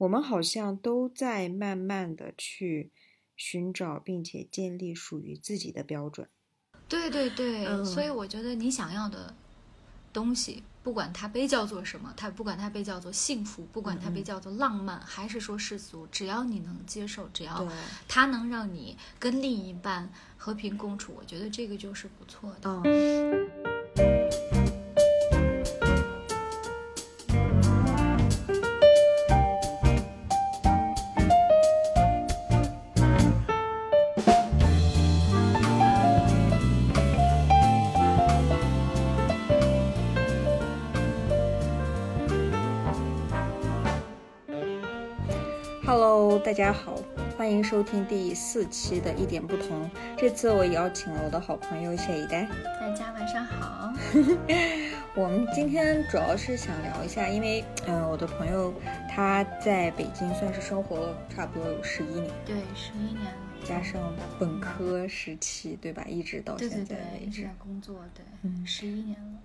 我们好像都在慢慢的去寻找并且建立属于自己的标准。对对对，嗯所以我觉得你想要的东西，不管它被叫做什么，它不管它被叫做幸福，不管它被叫做浪漫，还是说世俗，只要你能接受，只要，它能让你跟另一半和平共处，我觉得这个就是不错的。嗯。大家好，欢迎收听第四期的一点不同。这次我邀请了我的好朋友谢一丹。大家晚上好。我们今天主要是想聊一下，因为嗯、呃我的朋友他在北京算是生活了差不多有十一年，对，十一年了。加上本科时期，对吧？一直到现在为止一直在。工作，对，嗯十一年了。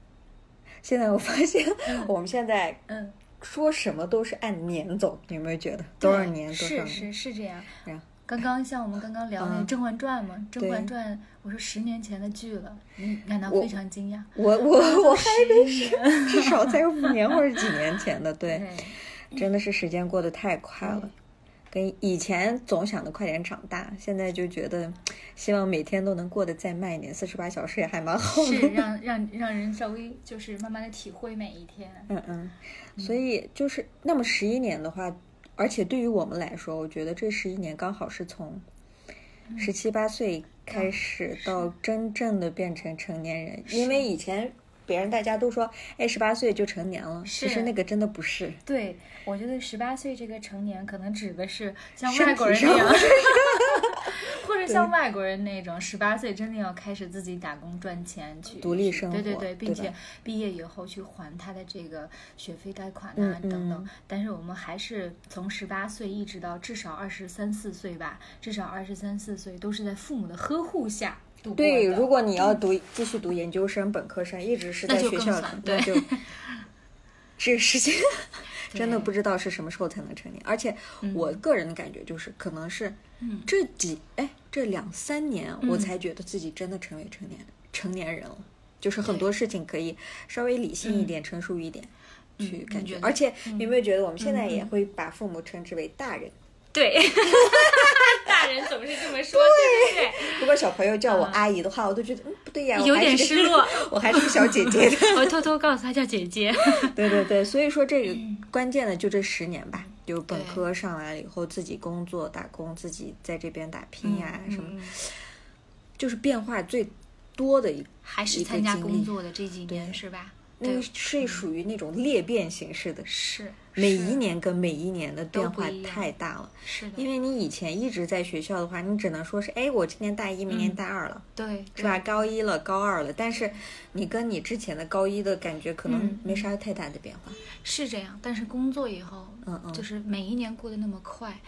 现在我发现我们现在嗯，说什么都是按年走，你有没有觉得多少年多少年？是是是这样。然后刚刚像我们刚刚聊那甄嬛传》嘛，《甄嬛传》，我说十年前的剧了，你感到非常惊讶。我我我还以为是，至少才五 年或者几年前的，对。对，真的是时间过得太快了，跟以前总想着快点长大，现在就觉得希望每天都能过得再慢一点，四十八小时也还蛮好是的。让让让人稍微就是慢慢的体会每一天。嗯嗯，所以就是那么十一年的话，而且对于我们来说，我觉得这十一年刚好是从十七八岁开始到真正的变成成年人，因为以前。别人大家都说，哎，十八岁就成年了，其实那个真的不是。对，我觉得十八岁这个成年可能指的是像外国人体上那样，或者像外国人那种十八岁真的要开始自己打工赚钱去独立生活对对对，并且毕业以后去还他的这个学费贷款啊、嗯等等嗯。但是我们还是从十八岁一直到至少二十三四岁吧，至少二十三四岁都是在父母的呵护下对，如果你要读继续读研究生、本科生，一直是在学校那对就 这个时间 真的不知道是什么时候才能成年。而且我个人的感觉就是，可能是嗯。这几哎这两三年，我嗯才觉得自己真的成为成年成年人了，就是很多事情可以稍微理性一嗯点、成熟一点。去嗯感觉，而且你有没有觉得我们现在也会把父母称之为大人？对，大人总是这么说，对。不对？如果小朋友叫我嗯。阿姨的话，我都觉得嗯不对呀，有点失落，我还是个小姐姐的。我偷偷告诉他叫姐姐。对对对，所以说这个嗯。关键的就这十年吧，就本科上来了以后，自己工作打工，自己在这边打拼呀、什么，嗯就是变化最多的一还是参加工作的这几年是吧？那个，是属于那种裂变形式的，是每一年跟每一年的变化太大了。是的，因为你以前一直在学校的话，你只能说是，哎，我今年大一，明年嗯大二了，对是吧？？高一了，高二了，但是你跟你之前的高一的感觉可能嗯没啥太大的变化。对是这样，但是工作以后，嗯嗯就是每一年过得那么快。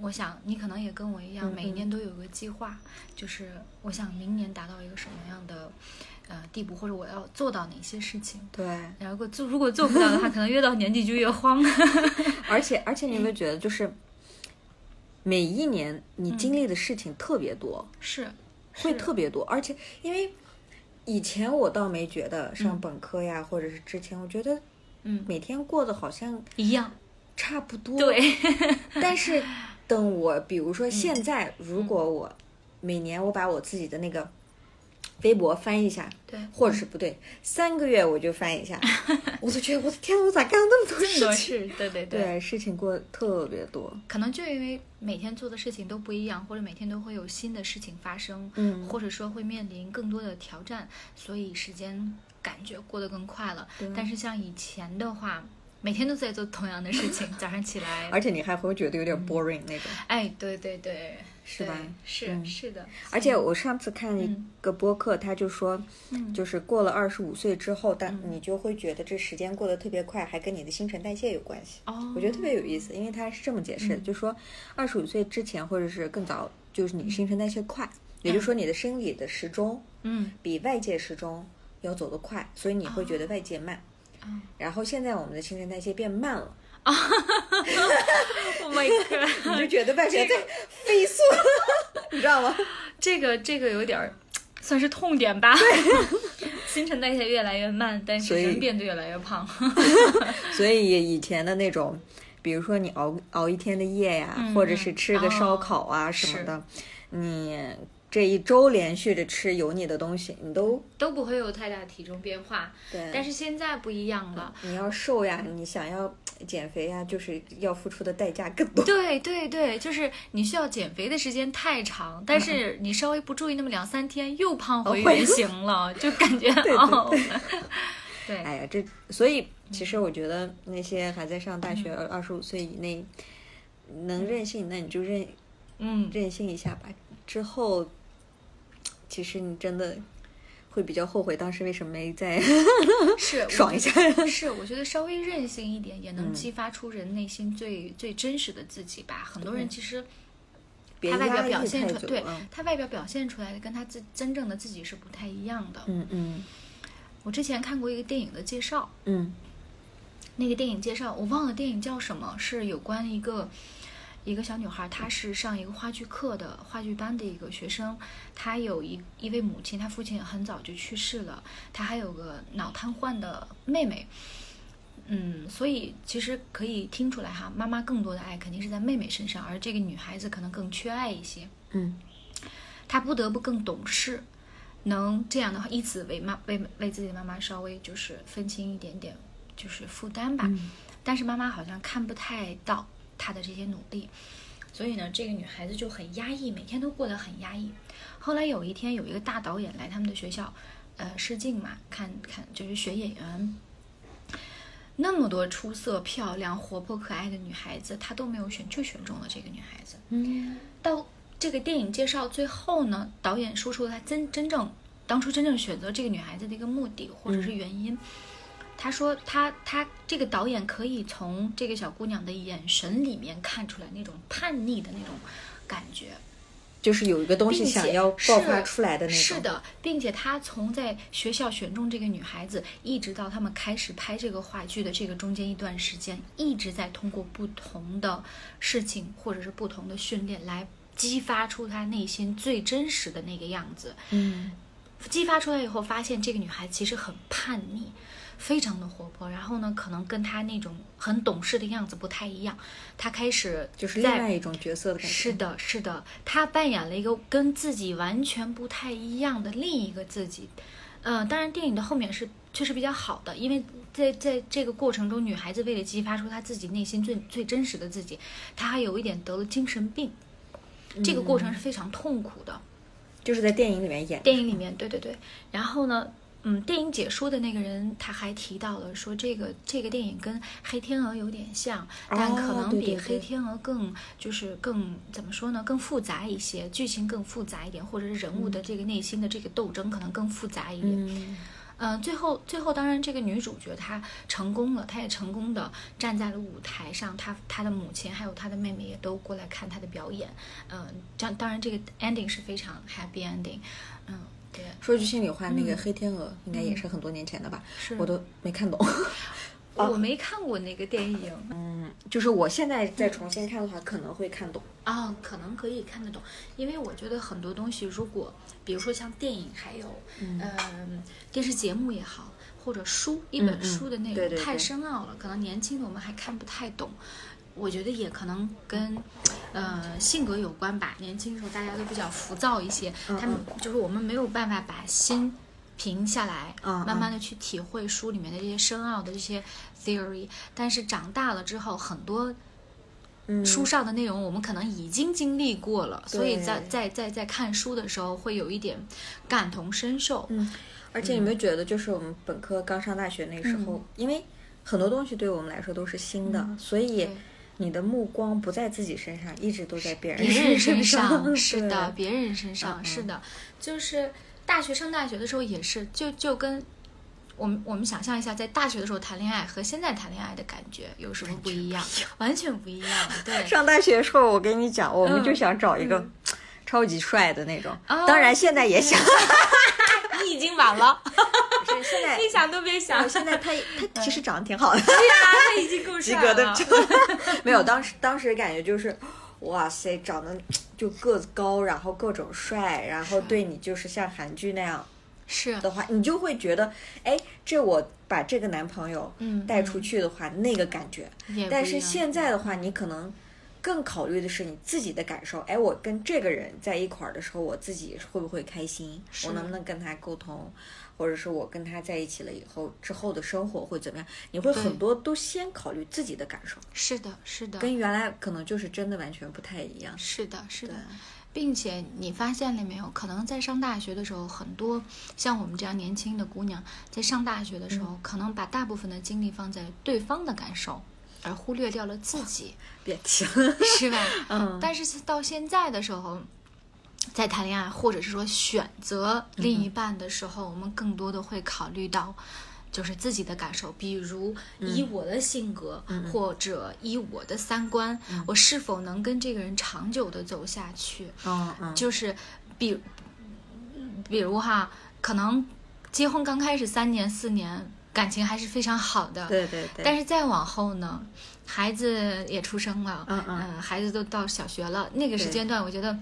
我想你可能也跟我一样，嗯每一年都有个计划，就是我想明年达到一个什么样的呃地步，或者我要做到哪些事情。对，然后做如果做不到的话，可能越到年底就越慌。而且而且你有没有觉得，就是 每一年你经历的事情特别多，是，会特别多，而且因为以前我倒没觉得上嗯本科呀，或者是之前，我觉得嗯每天过得好像一样。差不多。，对，但是等我比如嗯说现在，如果我每年我把我自己的那个微博翻一下，对，或者是不对，三个月我就翻一下，我都觉得我的天，我咋干了那么多事情？事，对对 对，事情过得特别多。可能就因为每天做的事情都不一样，或者每天都会有新的事情发生，嗯或者说会面临更多的挑战，所以时间感觉过得更快了。但是像以前的话，每天都在做同样的事情，早上起来，而且你还会觉得有点 boring 那种。哎，对对对，是吧？是、嗯。是的，而且我上次看一嗯个播客，他就说，嗯。就是过了二十五岁之后，但嗯。你就会觉得这时间过得特别快，还跟你的新陈代谢有关系。哦，我觉得特别有意思，因为他是这么解释的，嗯。就说二十五岁之前或者是更早，就是你新陈代谢快，也就是说你的生理的时钟嗯。比外界时钟要走得快，所以你会觉得外界慢。哦然后现在我们的新陈代谢变慢了，就觉得外边在飞速，你知道吗？这个这个有点儿算是痛点吧。新陈代谢越来越慢，但是人变得越来越胖。所以以前的那种，比如说你熬熬一天的夜呀，嗯或者是吃个烧哦。烤啊什么的，你这一周连续着吃油腻的东西，你都都不会有太大体重变化，对。但是现在不一样了。你要瘦呀，你想要减肥呀，就是要付出的代价更多。对对对，就是你需要减肥的时间太长，但是 你稍微不注意，那么两三天又胖回原形了，就感觉 对哦，对哎呀，这所以其实我觉得那些还在上大学、二十五岁以内能任性，那你就任嗯，任性一下吧。之后，其实你真的会比较后悔当时为什么没再是 爽一下。是，我觉得稍微任性一点，也能嗯激发出人内心最最真实的自己吧。很多人其实他外表表现太出对他外表表现出来的跟他自真正的自己是不太一样的。嗯嗯我之前看过一个电影的介绍，嗯那个电影介绍我忘了电影叫什么，是有关一个一个小女孩，她是上一个话剧课的话剧班的一个学生，她有一一位母亲，她父亲很早就去世了，她还有个脑瘫痪的妹妹。嗯，所以其实可以听出来哈，妈妈更多的爱肯定是在妹妹身上，而这个女孩子可能更缺爱一些。嗯她不得不更懂事，能这样的话，以此为妈为为自己的妈妈稍微就是分清一点点就是负担吧。嗯但是妈妈好像看不太到她的这些努力，所以呢，这个女孩子就很压抑，每天都过得很压抑。后来有一天，有一个大导演来他们的学校，呃，试镜嘛，看看就是选演员。那么多出色、漂亮、活泼、可爱的女孩子，她都没有选，就选中了这个女孩子。嗯到这个电影介绍最后呢，导演说出了他真真正当初真正选择这个女孩子的一个目的或者是原因。他说他他这个导演可以从这个小姑娘的眼神里面看出来那种叛逆的那种感觉，就是有一个东西想要爆发出来的那种。是的，并且他从在学校选中这个女孩子，一直到他们开始拍这个话剧的这个中间一段时间，一直在通过不同的事情或者是不同的训练来激发出她内心最真实的那个样子。嗯激发出来以后，发现这个女孩子其实很叛逆，非常的活泼。然后呢，可能跟他那种很懂事的样子不太一样。他开始就是另在外一种角色的感觉。是的，是的，他扮演了一个跟自己完全不太一样的另一个自己。呃，当然，电影的后面是确实比较好的，因为在在这个过程中，女孩子为了激发出她自己内心最最真实的自己，她还有一点得了精神病。这个过程是非常痛苦的。就是在电影里面演。电影里面，对对对。然后呢，嗯，电影解说的那个人他还提到了说，这个这个电影跟《黑天鹅》有点像，但可能比《黑天鹅》更就是更怎么说呢，更复杂一些，剧情更复杂一点，或者是人物的这个内心的这个斗争可能更复杂一点。嗯嗯，最后最后，当然这个女主角她成功了，她也成功的站在了舞台上，她她的母亲还有她的妹妹也都过来看她的表演。嗯，这样当然这个 ending 是非常 happy ending。嗯，对，说句心里话，那个嗯。黑天鹅应该也是很多年前的吧，是。我都没看懂。我没看过那个电影。嗯，就是我现在再重新看的话，可能会看懂。啊、可能可以看得懂，因为我觉得很多东西，如果比如说像电影，还有嗯、电视节目也好，或者书一本书的内容太深奥了，可能年轻的我们还看不太懂。我觉得也可能跟呃性格有关吧。年轻时候大家都比较浮躁一些，嗯他们就是我们没有办法把心平下来，嗯慢慢的去体会书里面的这些深奥的这些 theory。但是长大了之后，很多嗯，书上的内容我们可能已经经历过了，所以在在在在看书的时候会有一点感同身受。嗯，而且有没有觉得，就是我们本科刚上大学那时候，嗯因为很多东西对我们来说都是新的，嗯所以对你的目光不在自己身上，一直都在别人别人身上。是的，别人身上是的，就是大学上大学的时候也是，就就跟我们我们想象一下，在大学的时候谈恋爱和现在谈恋爱的感觉有什么不一样？完全不一样，对。上大学的时候，我跟你讲，我们嗯就想找一个嗯超级帅的那种，哦当然现在也想。你已经晚了，现在，你想都别想。现在他 他其实长得挺好的，对呀，他已经够及格的帅了。没有，当时当时感觉就是，哇塞，长得就个子高，然后各种帅，然后对你就是像韩剧那样是。的话，你就会觉得，哎，这我把这个男朋友嗯带出去的话，那个感觉。但是现在的话，你可能更考虑的是你自己的感受。哎，我跟这个人在一块儿的时候，我自己会不会开心？我能不能跟他沟通？或者是我跟他在一起了以后，之后的生活会怎么样？你会很多都先考虑自己的感受，是的，是的，跟原来可能就是真的完全不太一样。是的，是的，，并且你发现了没有？可能在上大学的时候，很多像我们这样年轻的姑娘，在上大学的时嗯候，可能把大部分的精力放在对方的感受，而忽略掉了自己，别提了。是吧？嗯但是到现在的时候，在谈恋爱或者是说选择另一半的时候，我们更多的会考虑到。就是自己的感受，比如以我的性格、或者以我的三观，我是否能跟这个人长久的走下去？嗯嗯，就是比比如哈，可能结婚刚开始三年四年，感情还是非常好的，对对对。但是再往后呢，孩子也出生了，嗯嗯呃孩子都到小学了，那个时间段，我觉得。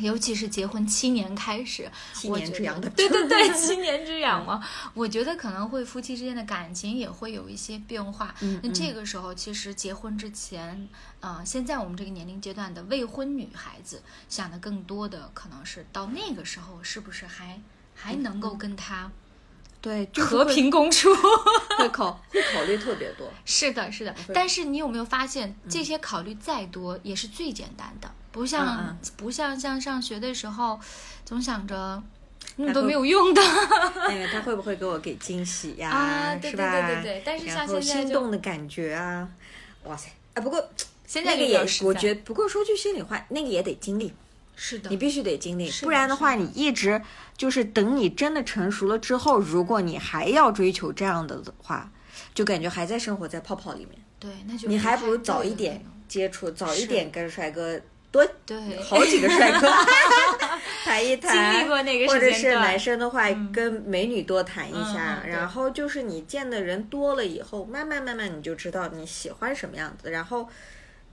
尤其是结婚七年开始，七年之痒的对对对，七年之痒嘛，我觉得可能会夫妻之间的感情也会有一些变化。嗯那这个时候，其实结婚之前，啊、现在我们这个年龄阶段的未婚女孩子想的更多的可能是到那个时候是不是还还能够跟他对，就是和平共处？会考会考虑特别多。是的，是的。但是你有没有发现，这些考虑再多也是最简单的，不像、嗯嗯不像像上学的时候，总想着那么多没有用的。哎呀，他会不会给我给惊喜呀？啊对对？对对对但是像现在心动的感觉啊，哇塞！啊，不过现在就那个也比较实在我觉得，不过说句心里话，那个也得经历，是的，你必须得经历，不然的话，你一直就是等你真的成熟了之后，如果你还要追求这样的的话，就感觉还在生活在泡泡里面。对，那就你还不如早一点接触，早一点跟帅哥多对 好几个帅哥 谈一谈，经历过那个或者是男生的话，跟美女多谈一下，嗯嗯然后就是你见的人多了以后，慢慢慢慢你就知道你喜欢什么样子，然后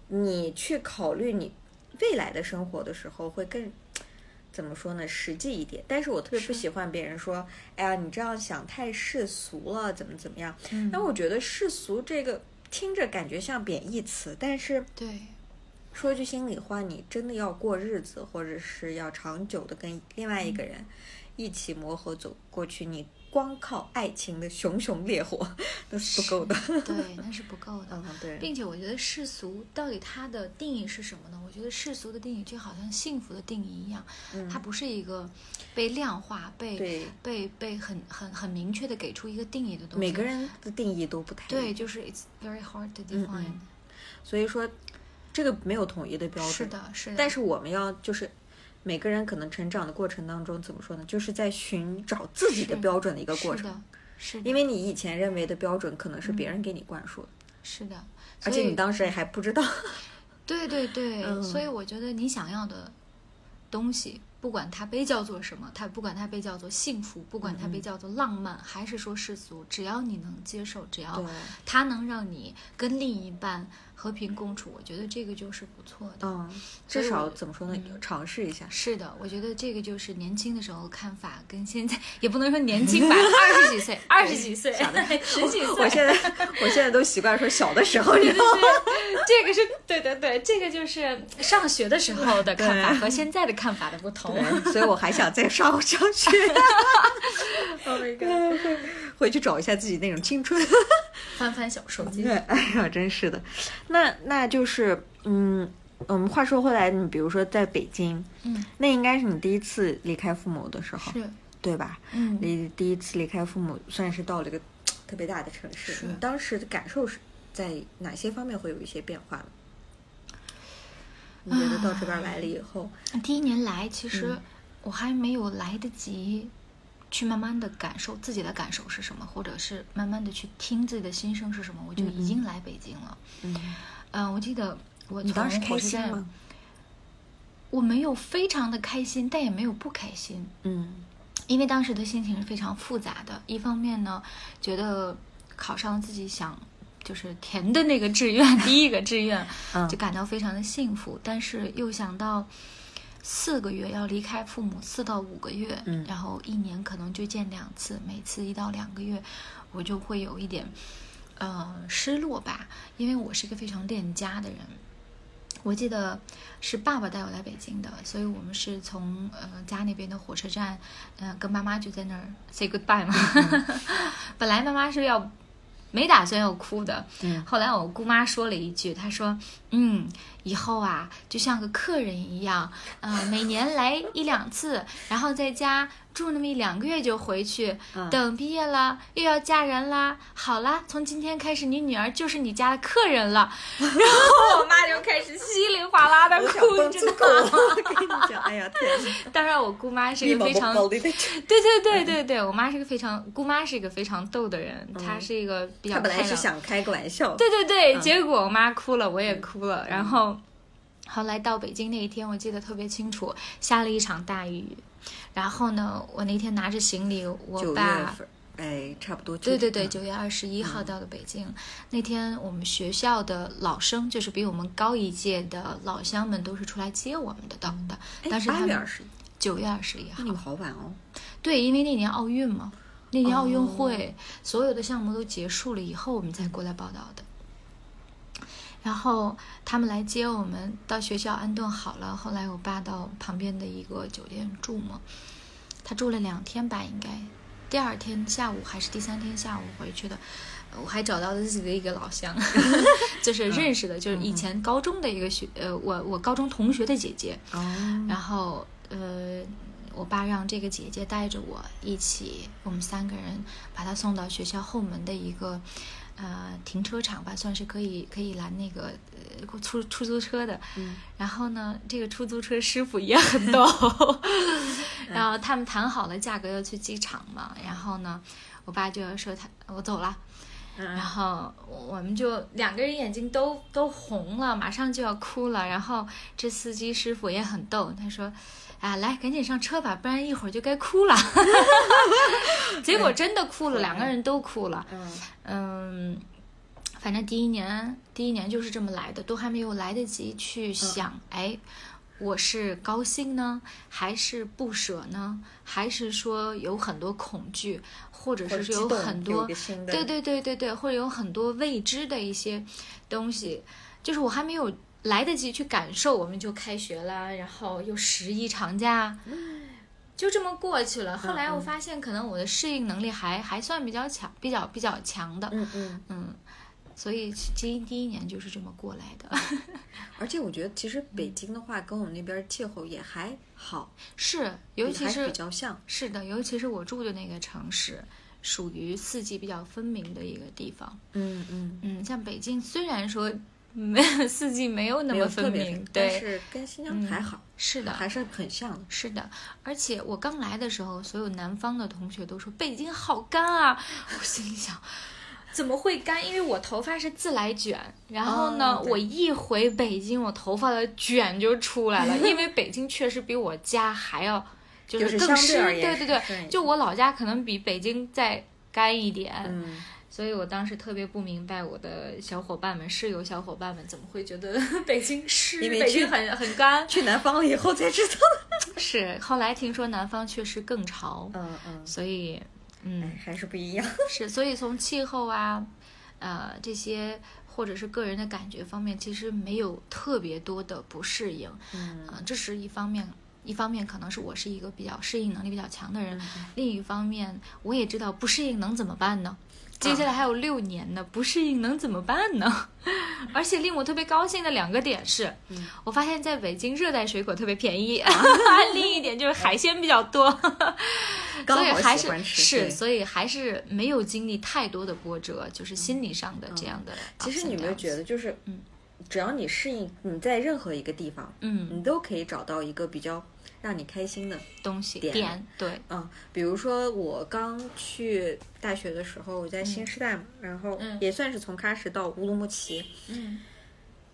你去考虑你未来的生活的时候会更。怎么说呢？实际一点，但是我特别不喜欢别人说：“哎呀，你这样想太世俗了，怎么怎么样？”嗯那我觉得世俗这个听着感觉像贬义词，但是对，说句心里话，你真的要过日子，或者是要长久的跟另外一个人一起磨合走过去，你光靠爱情的熊熊烈火 那是不够的。对，那是不够的。嗯，对，并且我觉得世俗到底它的定义是什么呢？我觉得世俗的定义就好像幸福的定义一样，它不是一个被量化、被被被很很很明确的给出一个定义的东西。每个人的定义都不太对，就是 it's very hard to 嗯 define。所以说这个没有统一的标准。是的，是的。但是我们要就是。每个人可能成长的过程当中，怎么说呢？就是在寻找自己的标准的一个过程。是的，是的，因为你以前认为的标准，可能是别人给你灌输的，是的，而且你当时还不知道。对对对，嗯所以我觉得你想要的东西，不管它被叫做什么，它不管它被叫做幸福，不管它嗯被叫做浪漫，还是说世俗，只要你能接受，只要它能让你跟另一半和平共处，我觉得这个就是不错的。嗯，至少怎么说呢？尝试一下。是的，我觉得这个就是年轻的时候看法，跟现在也不能说年轻吧，二十几岁，二十几岁，十几岁，我现在我现在都习惯说小的时候，你知道吗？这个是对对对，这个就是上学的时候的看法和现在的看法的不同。所以我还想再上上学。oh my god！回去找一下自己那种青春。翻翻小手机对，，哎呀，真是的。那那就是，嗯，我们话说回来，你比如说在北京，嗯，那应该是你第一次离开父母的时候，是，对吧？嗯，离第一次离开父母，算是到了一个 特别大的城市。你当时的感受是在哪些方面会有一些变化呢？你觉得到这边来了以后，第一年来，其实嗯我还没有来得及去慢慢的感受自己的感受是什么，或者是慢慢的去听自己的心声是什么，我就已经来北京了。嗯，嗯、我记得我你当时开心吗？我没有非常的开心，但也没有不开心。嗯因为当时的心情是非常复杂的。一方面呢，觉得考上了自己想就是填的那个志愿，第一个志愿，嗯就感到非常的幸福。但是又想到四个月要离开父母四到五个月，嗯然后一年可能就见两次，每次一到两个月，我就会有一点呃失落吧，因为我是一个非常恋家的人。我记得是爸爸带我来北京的，所以我们是从呃家那边的火车站，嗯、跟妈妈就在那儿 say goodbye 嘛。本来妈妈是要没打算要哭的，嗯后来我姑妈说了一句，她说：“嗯，以后啊，就像个客人一样，呃，每年来一两次，然后在家住那么一两个月就回去。嗯等毕业了，又要嫁人啦。好啦，从今天开始，你女儿就是你家的客人了。”然后我妈就开始稀里哗啦的哭，蹦你知道吗？了，我跟你讲，哎呀天哪，当然，我姑妈是一个非常对对对对对，我妈是个非常姑妈是一个非常逗的人，她是一个比较她本来。是想开个玩笑，对对对，嗯结果我妈哭了，我也哭了，然后后来到北京那一天，我记得特别清楚，下了一场大雨，然后呢，我那天拿着行李，我爸。份，哎，差不多。对对对，嗯九月二十一号到的北京。那天我们学校的老生，就是比我们高一届的老乡们，都是出来接我们的到的。哎当时他们八月二十一，九月二十一号那，你们好晚哦。对，因为那年奥运嘛，那年奥运哦会、所有的项目都结束了以后，我们才过来报道的。然后他们来接我们到学校安顿好了，后来我爸到旁边的一个酒店住嘛，他住了两天吧，应该。第二天下午还是第三天下午回去的，呃我还找到了自己的一个老乡，就是认识的，就是以前高中的一个学，呃，我我高中同学的姐姐，哦，然后呃，我爸让这个姐姐带着我一起，我们三个人把她送到学校后门的一个呃停车场吧，算是可以可以拦那个呃出出租车的。嗯然后呢，这个出租车师傅也很逗，然后他们谈好了价格要去机场嘛，然后呢，我爸就说他我走了。然嗯后我们就两个人眼睛都都红了，马上就要哭了。然后这司机师傅也很逗，他说：“啊，来，赶紧上车吧，不然一会儿就该哭了。”结果真的哭了，两个人都哭了。嗯嗯，反正第一年，第一年就是这么来的，都还没有来得及去想，哎，我是高兴呢，还是不舍呢，还是说有很多恐惧，或者是有很多对对对对对，或者有很多未知的一些东西，就是我还没有来得及去感受，我们就开学了，然后又十一长假。就这么过去了。后来我发现，可能我的适应能力还还算比较强，比较比较强的。嗯嗯，嗯，所以第一第一年就是这么过来的。而且我觉得其实北京的话，跟我们那边气候也还好，是，尤其是比较像。是的，尤其是我住的那个城市，属于四季比较分明的一个地方。嗯嗯，嗯，像北京虽然说没 四季没有那么分明，但对，是跟新疆嗯还好，是的，还是很像的。是的，而且我刚来的时候，所有南方的同学都说北京好干啊，我心里想。怎么会干？因为我头发是自来卷，然后呢，我一回北京，我头发的卷就出来了。因为北京确实比我家还要就就是更湿，对对对就我老家可能比北京再干一点。嗯，所以我当时特别不明白我的小伙伴们、室友小伙伴们怎么会觉得 北京湿，因为北京很很干。去南方了以后才知道。是，后来听说南方确实更潮，嗯嗯，所以，嗯，哎，还是不一样。是，所以从气候啊，呃，这些或者是个人的感觉方面，其实没有特别多的不适应，嗯啊、这是一方面。一方面可能是我是一个比较适应能力比较强的人，嗯另一方面我也知道不适应能怎么办呢？接下来还有六年呢，不适应能怎么办呢？而且令我特别高兴的两个点是，嗯我发现在北京热带水果特别便宜，另一点就是海鲜比较多，所以还是是，所以还是没有经历太多的波折，就是心理上的这样的。其实你有没有觉得，就是嗯，只要你适应，你在任何一个地方，嗯，你都可以找到一个比较让你开心的。东西点点对，嗯，比如说我刚去大学的时候，我在新时代嘛，然后嗯也算是从喀什到乌鲁木齐。嗯，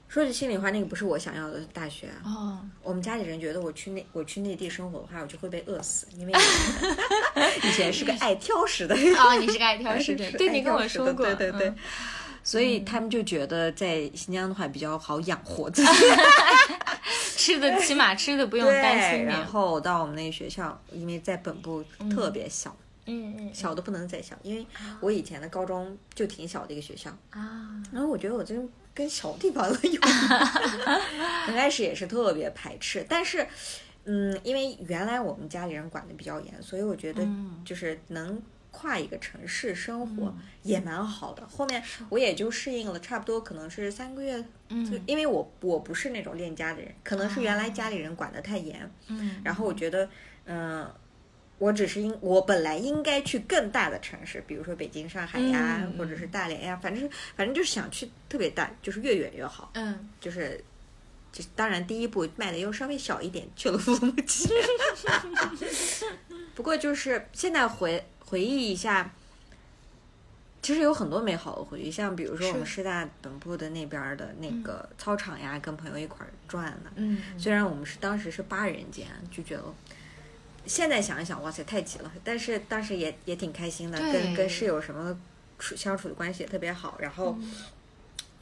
说句心里话，那个不是我想要的大学啊。哦，我们家里人觉得我去内我去内地生活的话，我就会被饿死，因为 以前是个爱挑食的人。哦，你是个爱挑食的，是对 你跟我说过，对对对。嗯所以他们就觉得在新疆的话比较好养活自己。吃的起码吃的不用，担心然点。后到我们那个学校，因为在本部特别小，嗯嗯小的不能再小，因为我以前的高中就挺小的一个学校，啊，然后我觉得我真跟小地方了有，刚开始也是特别排斥，但是，嗯，因为原来我们家里人管的比较严，所以我觉得嗯。就是能跨一个城市生活嗯也蛮好的。后面我也就适应了，差不多可能是三个月，就嗯因为我我不是那种恋家的人，可能是原来家里人管得太严，嗯，然后我觉得，嗯、我只是应我本来应该去更大的城市，比如说北京、上海呀，嗯或者是大连呀，反正反正就是想去特别大，就是越远越好。嗯就是，就是当然第一步迈的又稍微小一点，去了乌鲁木齐。不过就是现在回回忆一下。其实有很多美好的回忆，像比如说我们师大本部的那边儿的那个操场呀，跟朋友一块儿转的，嗯，虽然我们是当时是八人间，就觉得现在想一想，哇塞，太挤了。但是当时也也挺开心的，跟跟室友什么处相处的关系也特别好。然后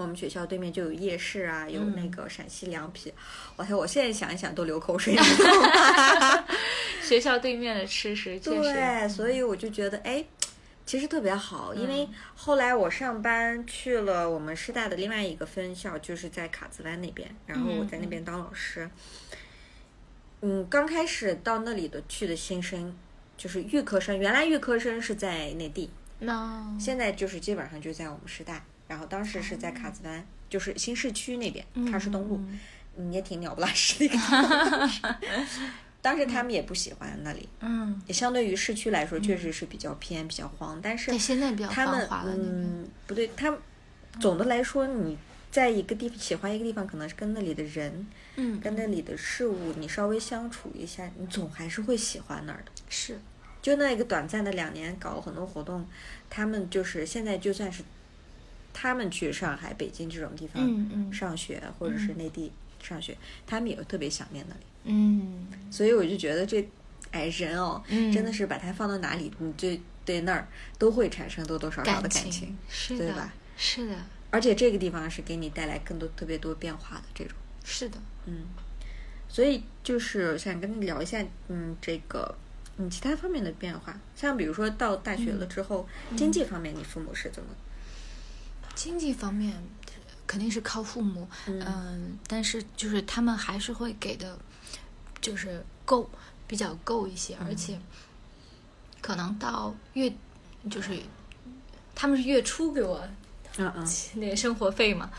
我们学校对面就有夜市啊，有那嗯个陕西凉皮，哇塞，我现在想一想都流口水，你知道吗？学校对面的吃食对，所以我就觉得，哎。其实特别好，因为嗯后来我上班去了我们师大的另外一个分校，就是在卡子湾那边，然后我在那边当老师。嗯，刚开始到那里的去的新生，就是预科生，原来预科生是在内地，那现在就是基本上就在我们师大。然后当时是在卡子湾，就是新市区那边，喀什东路，嗯嗯，也挺鸟不拉屎的一个地方。当时他们也不喜欢那里，嗯，也相对于市区来说，确实是比较偏、比较荒。但是，现在比较他们嗯，不对，他们总的来说，你在一个地方喜欢一个地方，可能是跟那里的人、嗯，跟那里的事物，你稍微相处一下，你总还是会喜欢那儿的。是，就那一个短暂的两年，搞了很多活动，他们就是现在就算是他们去上海、北京这种地方嗯嗯。上学，或者是内地上学，他们也会特别想念那里。嗯。所以我就觉得这，哎，人哦，嗯。真的是把它放到哪里，你就对那儿都会产生多多少少的感情，是的对吧？是的，而且这个地方是给你带来更多特别多变化的这种，是的，嗯，所以就是想跟你聊一下，嗯，这个。嗯，其他方面的变化，像比如说到大学了之后，经济方面，你父母是怎么？经济方面肯定是靠父母，嗯、但是就是他们还是会给的，就是够，比较够一些，而且可能到月就是他们是月初给我那个生活费嘛。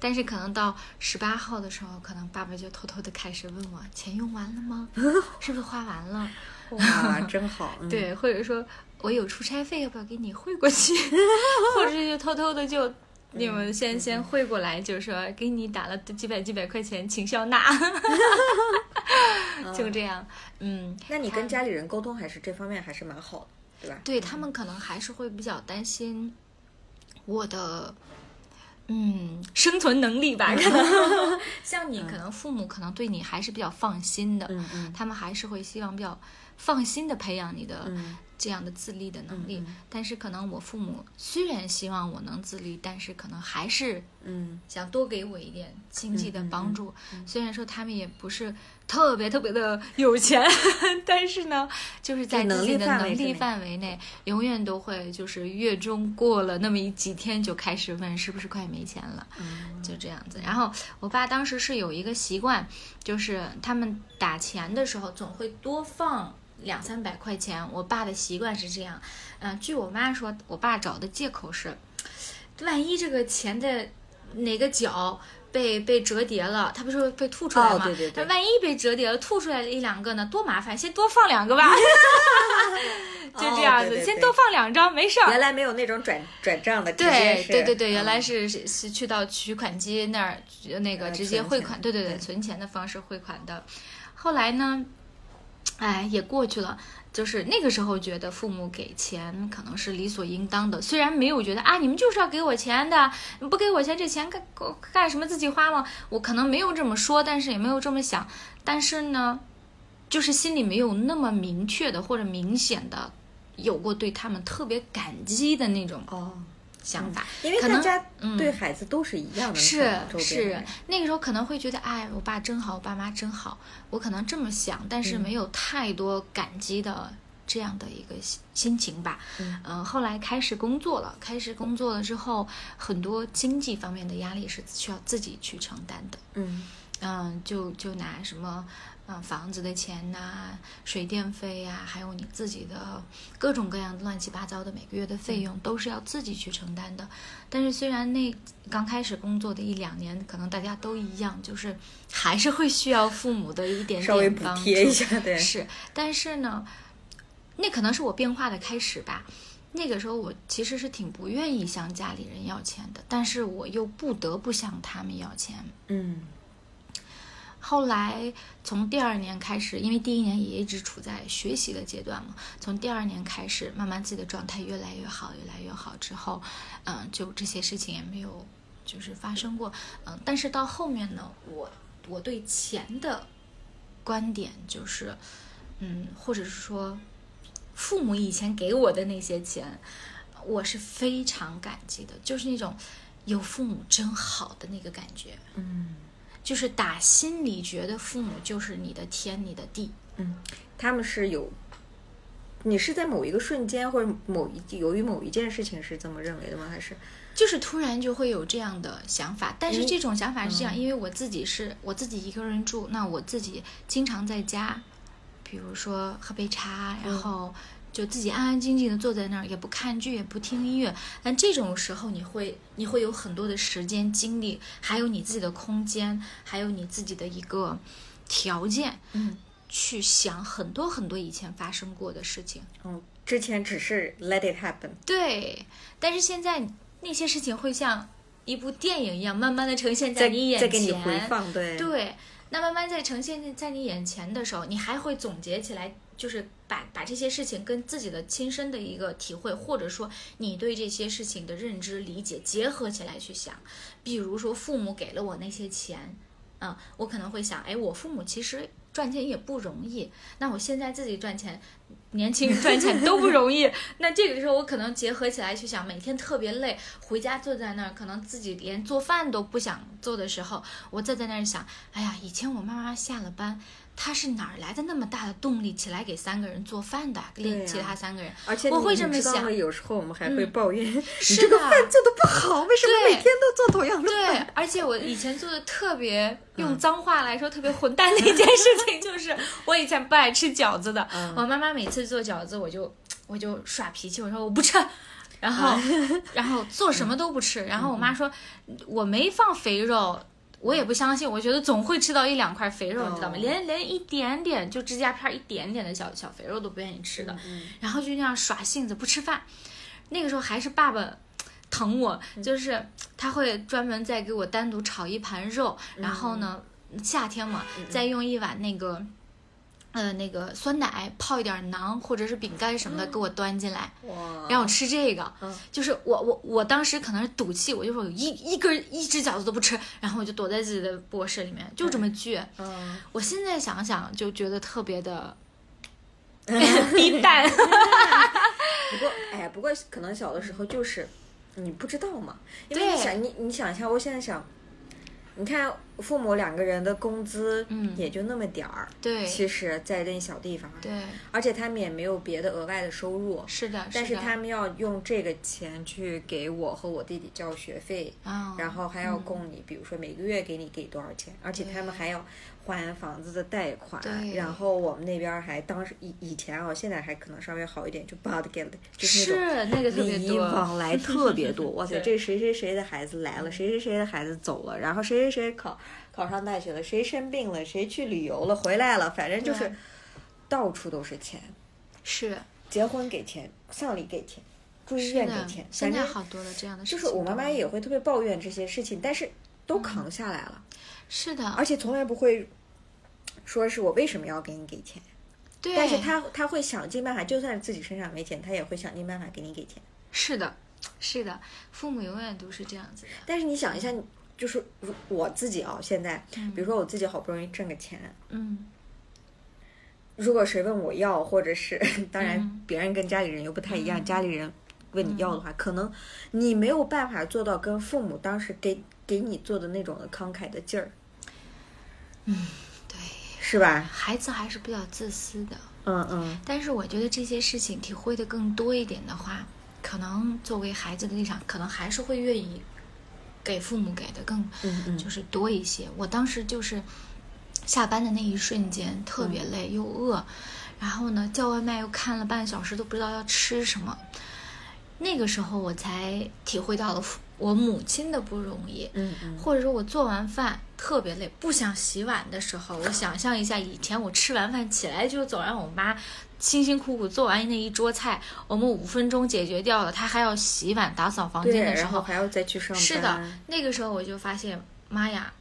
但是可能到十八号的时候，可能爸爸就偷偷的开始问我钱用完了吗？是不是花完了？哇，真好。嗯、对，或者说我有出差费，要不要给你汇过去？或者就偷偷的就你们先先汇过来，就是说给你打了几百几百块钱，请笑纳，就这样。嗯，那你跟家里人沟通还是这方面还是蛮好的，对吧？对他们可能还是会比较担心我的。嗯，生存能力吧，可能 像你，可能父母可能对你还是比较放心的，嗯嗯他们还是会希望比较放心的培养你的嗯这样的自立的能力。但是可能我父母虽然希望我能自立，但是可能还是嗯想多给我一点经济的帮助。虽然说他们也不是特别特别的有钱，但是呢，就是在能自己的力范围之内能力范围内，永远都会就是月中过了那么一几天就开始问是不是快没钱了。嗯就这样子。然后我爸当时是有一个习惯，就是他们打钱的时候总会多放两三百块钱。我爸的习惯是这样，嗯、据我妈说，我爸找的借口是，万一这个钱的哪个角。被被折叠了，他不是被吐出来吗？哦对对对那万一被折叠了，吐出来了一两个呢，多麻烦！先多放两个吧，就这样子，哦对对对先多放两张，没事儿。原来没有那种转转账的，对对对对，原来嗯是是是去到取款机那儿，那个呃直接汇款，对对对，对存钱的方式汇款的。后来呢，哎，也过去了。就是那个时候觉得父母给钱可能是理所应当的，虽然没有觉得啊，你们就是要给我钱的，不给我钱，这钱干干什么自己花吗？我可能没有这么说，但是也没有这么想。但是呢，就是心里没有那么明确的或者明显的有过对他们特别感激的那种哦，想法，因为大家嗯对孩子都是一样的，是是，那个时候可能会觉得，哎，我爸真好，我爸妈真好，我可能这么想，但是嗯没有太多感激的这样的一个心心情吧。嗯呃后来开始工作了，开始工作了之后，很多经济方面的压力是需要自己去承担的。嗯嗯，就就拿什么，嗯，房子的钱呐、水电费呀、还有你自己的各种各样乱七八糟的每个月的费用，都是要自己去承担的。但是虽然那刚开始工作的一两年，可能大家都一样，就是还是会需要父母的一点稍微补点帮助贴一下，对，是，但是呢，那可能是我变化的开始吧。那个时候我其实是挺不愿意向家里人要钱的，但是我又不得不向他们要钱。嗯后来从第二年开始，因为第一年也一直处在学习的阶段嘛，从第二年开始，慢慢自己的状态越来越好，越来越好之后，嗯，就这些事情也没有就是发生过，嗯，但是到后面呢，我我对钱的观点就是，嗯，或者是说，父母以前给我的那些钱，我是非常感激的，就是那种有父母真好的那个感觉。嗯就是打心里觉得父母就是你的天，你的地。嗯，他们是有。你是在某一个瞬间，或者某一由于某一件事情是这么认为的吗？还是就是突然就会有这样的想法，但是嗯这种想法是这样，因为我自己是我自己一个人住，那我自己经常在家，比如说喝杯茶，然后就自己安安静静的坐在那儿，也不看剧，也不听音乐。但这种时候，你会你会有很多的时间、精力，还有你自己的空间，还有你自己的一个条件，嗯去想很多很多以前发生过的事情。嗯，之前只是 let it happen，对，但是现在那些事情会像一部电影一样，慢慢的呈现在你眼前。再给你回放，对对，那慢慢在呈现在你眼前的时候，你还会总结起来，就是把把这些事情跟自己的亲身的一个体会，或者说你对这些事情的认知理解结合起来去想。比如说，父母给了我那些钱，嗯，我可能会想，哎，我父母其实赚钱也不容易，那我现在自己赚钱。年轻人赚钱都不容易，那这个时候我可能结合起来去想，每天特别累，回家坐在那儿，可能自己连做饭都不想做的时候，我再在那儿想，哎呀，以前我妈妈下了班，她是哪儿来的那么大的动力起来给三个人做饭的，给其他三个人，而且我会这么想有时候我们还会嗯抱怨，你这个饭做的不好，为什么每天都做同样的对饭？，而且我以前做的特别，用嗯脏话来说特别混蛋的一件事情，就是我以前不爱吃饺子的，嗯我妈妈每次做饺子，我就我就耍脾气，我说我不吃。然后，嗯然后做什么都不吃。然后我妈说，我没放肥肉，我也不相信。我觉得总会吃到一两块肥肉，你知道吗？哦连连一点点就指甲片一点点的小小肥肉都不愿意吃的。嗯然后就那样耍性子不吃饭。那个时候还是爸爸疼我，嗯就是他会专门再给我单独炒一盘肉，嗯然后呢，夏天嘛，再用一碗那个。呃，那个酸奶泡一点馕或者是饼干什么的给我端进来，哇，让我吃这个。嗯就是我我我当时可能是赌气，我就说我一一根一只饺子都不吃，然后我就躲在自己的卧室里面，就这么倔。嗯，我现在想想就觉得特别的低蛋。不过 哎，不过可能小的时候就是你不知道嘛，因为想你你想一下，我现在想，你看父母两个人的工资，嗯。也就那么点儿，对。其实，在那小地方，对，而且他们也没有别的额外的收入，是的，但是他们要用这个钱去给我和我弟弟交学费，啊，然后还要供你，比如说每个月给你给多少钱，而且他们还要还房子的贷款，对。然后我们那边还当时以以前啊，现在还可能稍微好一点，就 bad get 就是是那种。那个礼仪，往来特别多，哇塞！这谁谁谁的孩子来了，谁谁谁的孩子走了，然后谁谁谁考考上大学了，谁生病了，谁去旅游了，回来了，反正就是到处都是钱。是结婚给钱，丧礼给钱，住医院给钱，，现在反正好多了这样的事情。就是我妈妈也会特别抱怨这些事情，但是都扛下来了，是的，而且从来不会说是我为什么要给你给钱，对，但是他他会想尽办法，就算是自己身上没钱，他也会想尽办法给你给钱。是的，是的，父母永远都是这样子的。但是你想一下，就是如我自己啊，现在嗯比如说我自己好不容易挣个钱，嗯。如果谁问我要，或者是 当然嗯。别人跟家里人又不太一样，嗯。家里人问你要的话，可能你没有办法做到跟父母当时给给你做的那种的慷慨的劲儿，嗯，对，是吧？孩子还是比较自私的。嗯嗯。但是我觉得这些事情体会的更多一点的话，可能作为孩子的立场，可能还是会愿意给父母给的更就是多一些。我当时就是下班的那一瞬间特别累又饿，然后呢叫外卖又看了半小时都不知道要吃什么，那个时候我才体会到了父我母亲的不容易。嗯嗯或者说我做完饭特别累，不想洗碗的时候，我想象一下以前我吃完饭起来就走，让我妈辛辛苦苦做完那一桌菜，我们五分钟解决掉了，她还要洗碗打扫房，间的时候，然后还要再去上班。是的，那个时候我就发现，妈呀，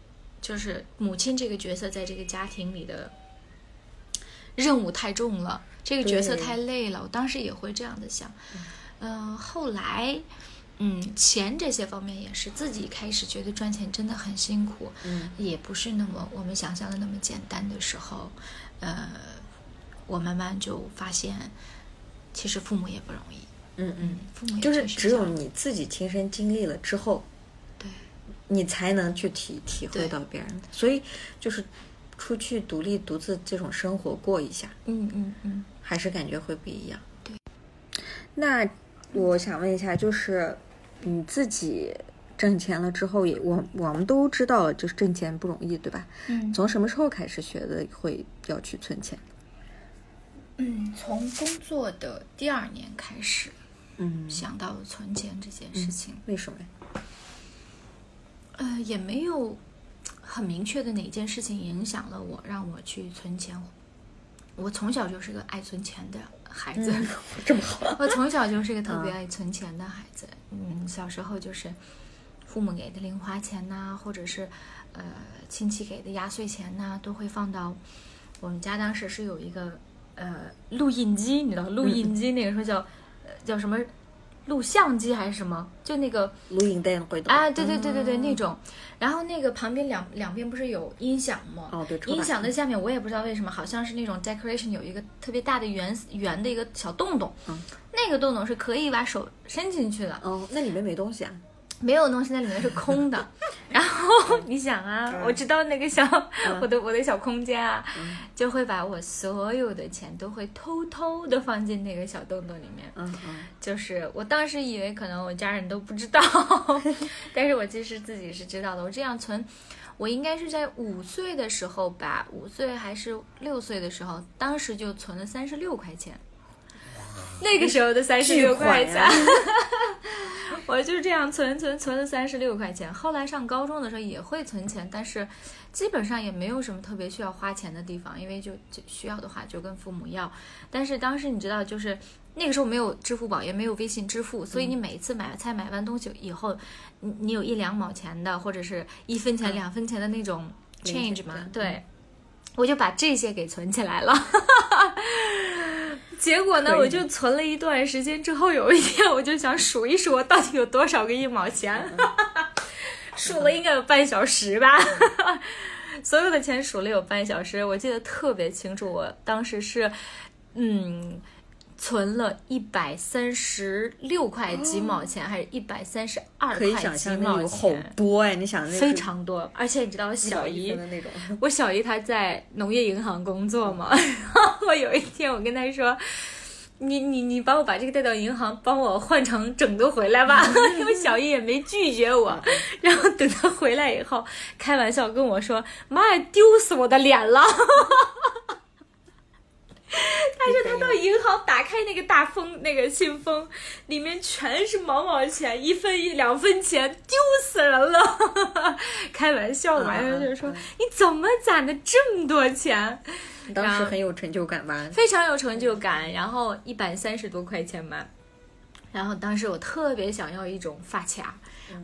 就是母亲这个角色在这个家庭里的任务太重了，这个角色太累了。我当时也会这样的想，嗯、后来。嗯，钱这些方面也是自己开始觉得赚钱真的很辛苦，嗯也不是那么我们想象的那么简单的时候，呃，我慢慢就发现，其实父母也不容易，嗯嗯，父母也就是只有你自己亲身经历了之后，对你才能去体体会到别人的，所以就是出去独立独自这种生活过一下，嗯嗯嗯，还是感觉会不一样。对。那我想问一下，就是你自己挣钱了之后也，我我们都知道，就是挣钱不容易，对吧？嗯从什么时候开始学的会要去存钱？嗯，从工作的第二年开始嗯，想到了存钱这件事情，为什么呀？呃，也没有很明确的哪件事情影响了我，让我去存钱。我从小就是个爱存钱的孩子，嗯这么好，我从小就是个特别嗯爱存钱的孩子。嗯，小时候就是父母给的零花钱呐、或者是呃亲戚给的压岁钱呐、都会放到我们家。当时是有一个呃录音机，你知道录音机那个时候叫、呃叫什么录像机还是什么？就那个录影带会动啊，对对对对对，嗯那种。然后那个旁边两两边不是有音响吗？哦对，音响的下面我也不知道为什么，好像是那种 decoration 有一个特别大的圆圆的一个小洞洞，嗯那个洞洞是可以把手伸进去的，哦，那里面没东西啊？没有东西在里面是空的。然后你想啊，嗯我知道那个小、嗯我的我的小空间啊，嗯就会把我所有的钱都会偷偷的放进那个小洞洞里面。嗯嗯就是我当时以为可能我家人都不知道，但是我其实自己是知道的。我这样存，我应该是在五岁的时候吧，五岁还是六岁的时候，当时就存了三十六块钱。那个时候的三十六块钱，我就这样存存存了三十六块钱。后来上高中的时候也会存钱，但是基本上也没有什么特别需要花钱的地方，因为就就需要的话就跟父母要。但是当时你知道，就是那个时候没有支付宝，也没有微信支付，所以你每一次买菜买完东西以后，你你有一两毛钱的，或者是一分钱、嗯两分钱的那种 change？嘛对，我就把这些给存起来了。结果呢，我就存了一段时间之后，有一天我就想数一数我到底有多少个一毛钱，数了应该有半小时吧。所有的钱数了有半小时，我记得特别清楚。我当时是，嗯，存了一百三十六块几毛钱，还是一百三十二块几毛钱，多哎！你想那非常多。而且你知道，我小姨的那种，我小姨她在农业银行工作嘛，然后我有一天我跟她说。你你你帮我把这个带到银行，帮我换成整的回来吧。因为小姨也没拒绝我，然后等她回来以后，开玩笑跟我说：“妈呀，丢死我的脸了！” 他说他到银行打开那个大封那个信封，里面全是毛毛钱，一分一两分钱，丢死人了。开玩笑嘛，嗯嗯就是说嗯你怎么攒的这么多钱？你当时很有成就感吧？非常有成就感。然后一百三十多块钱嘛，然后当时我特别想要一种发卡，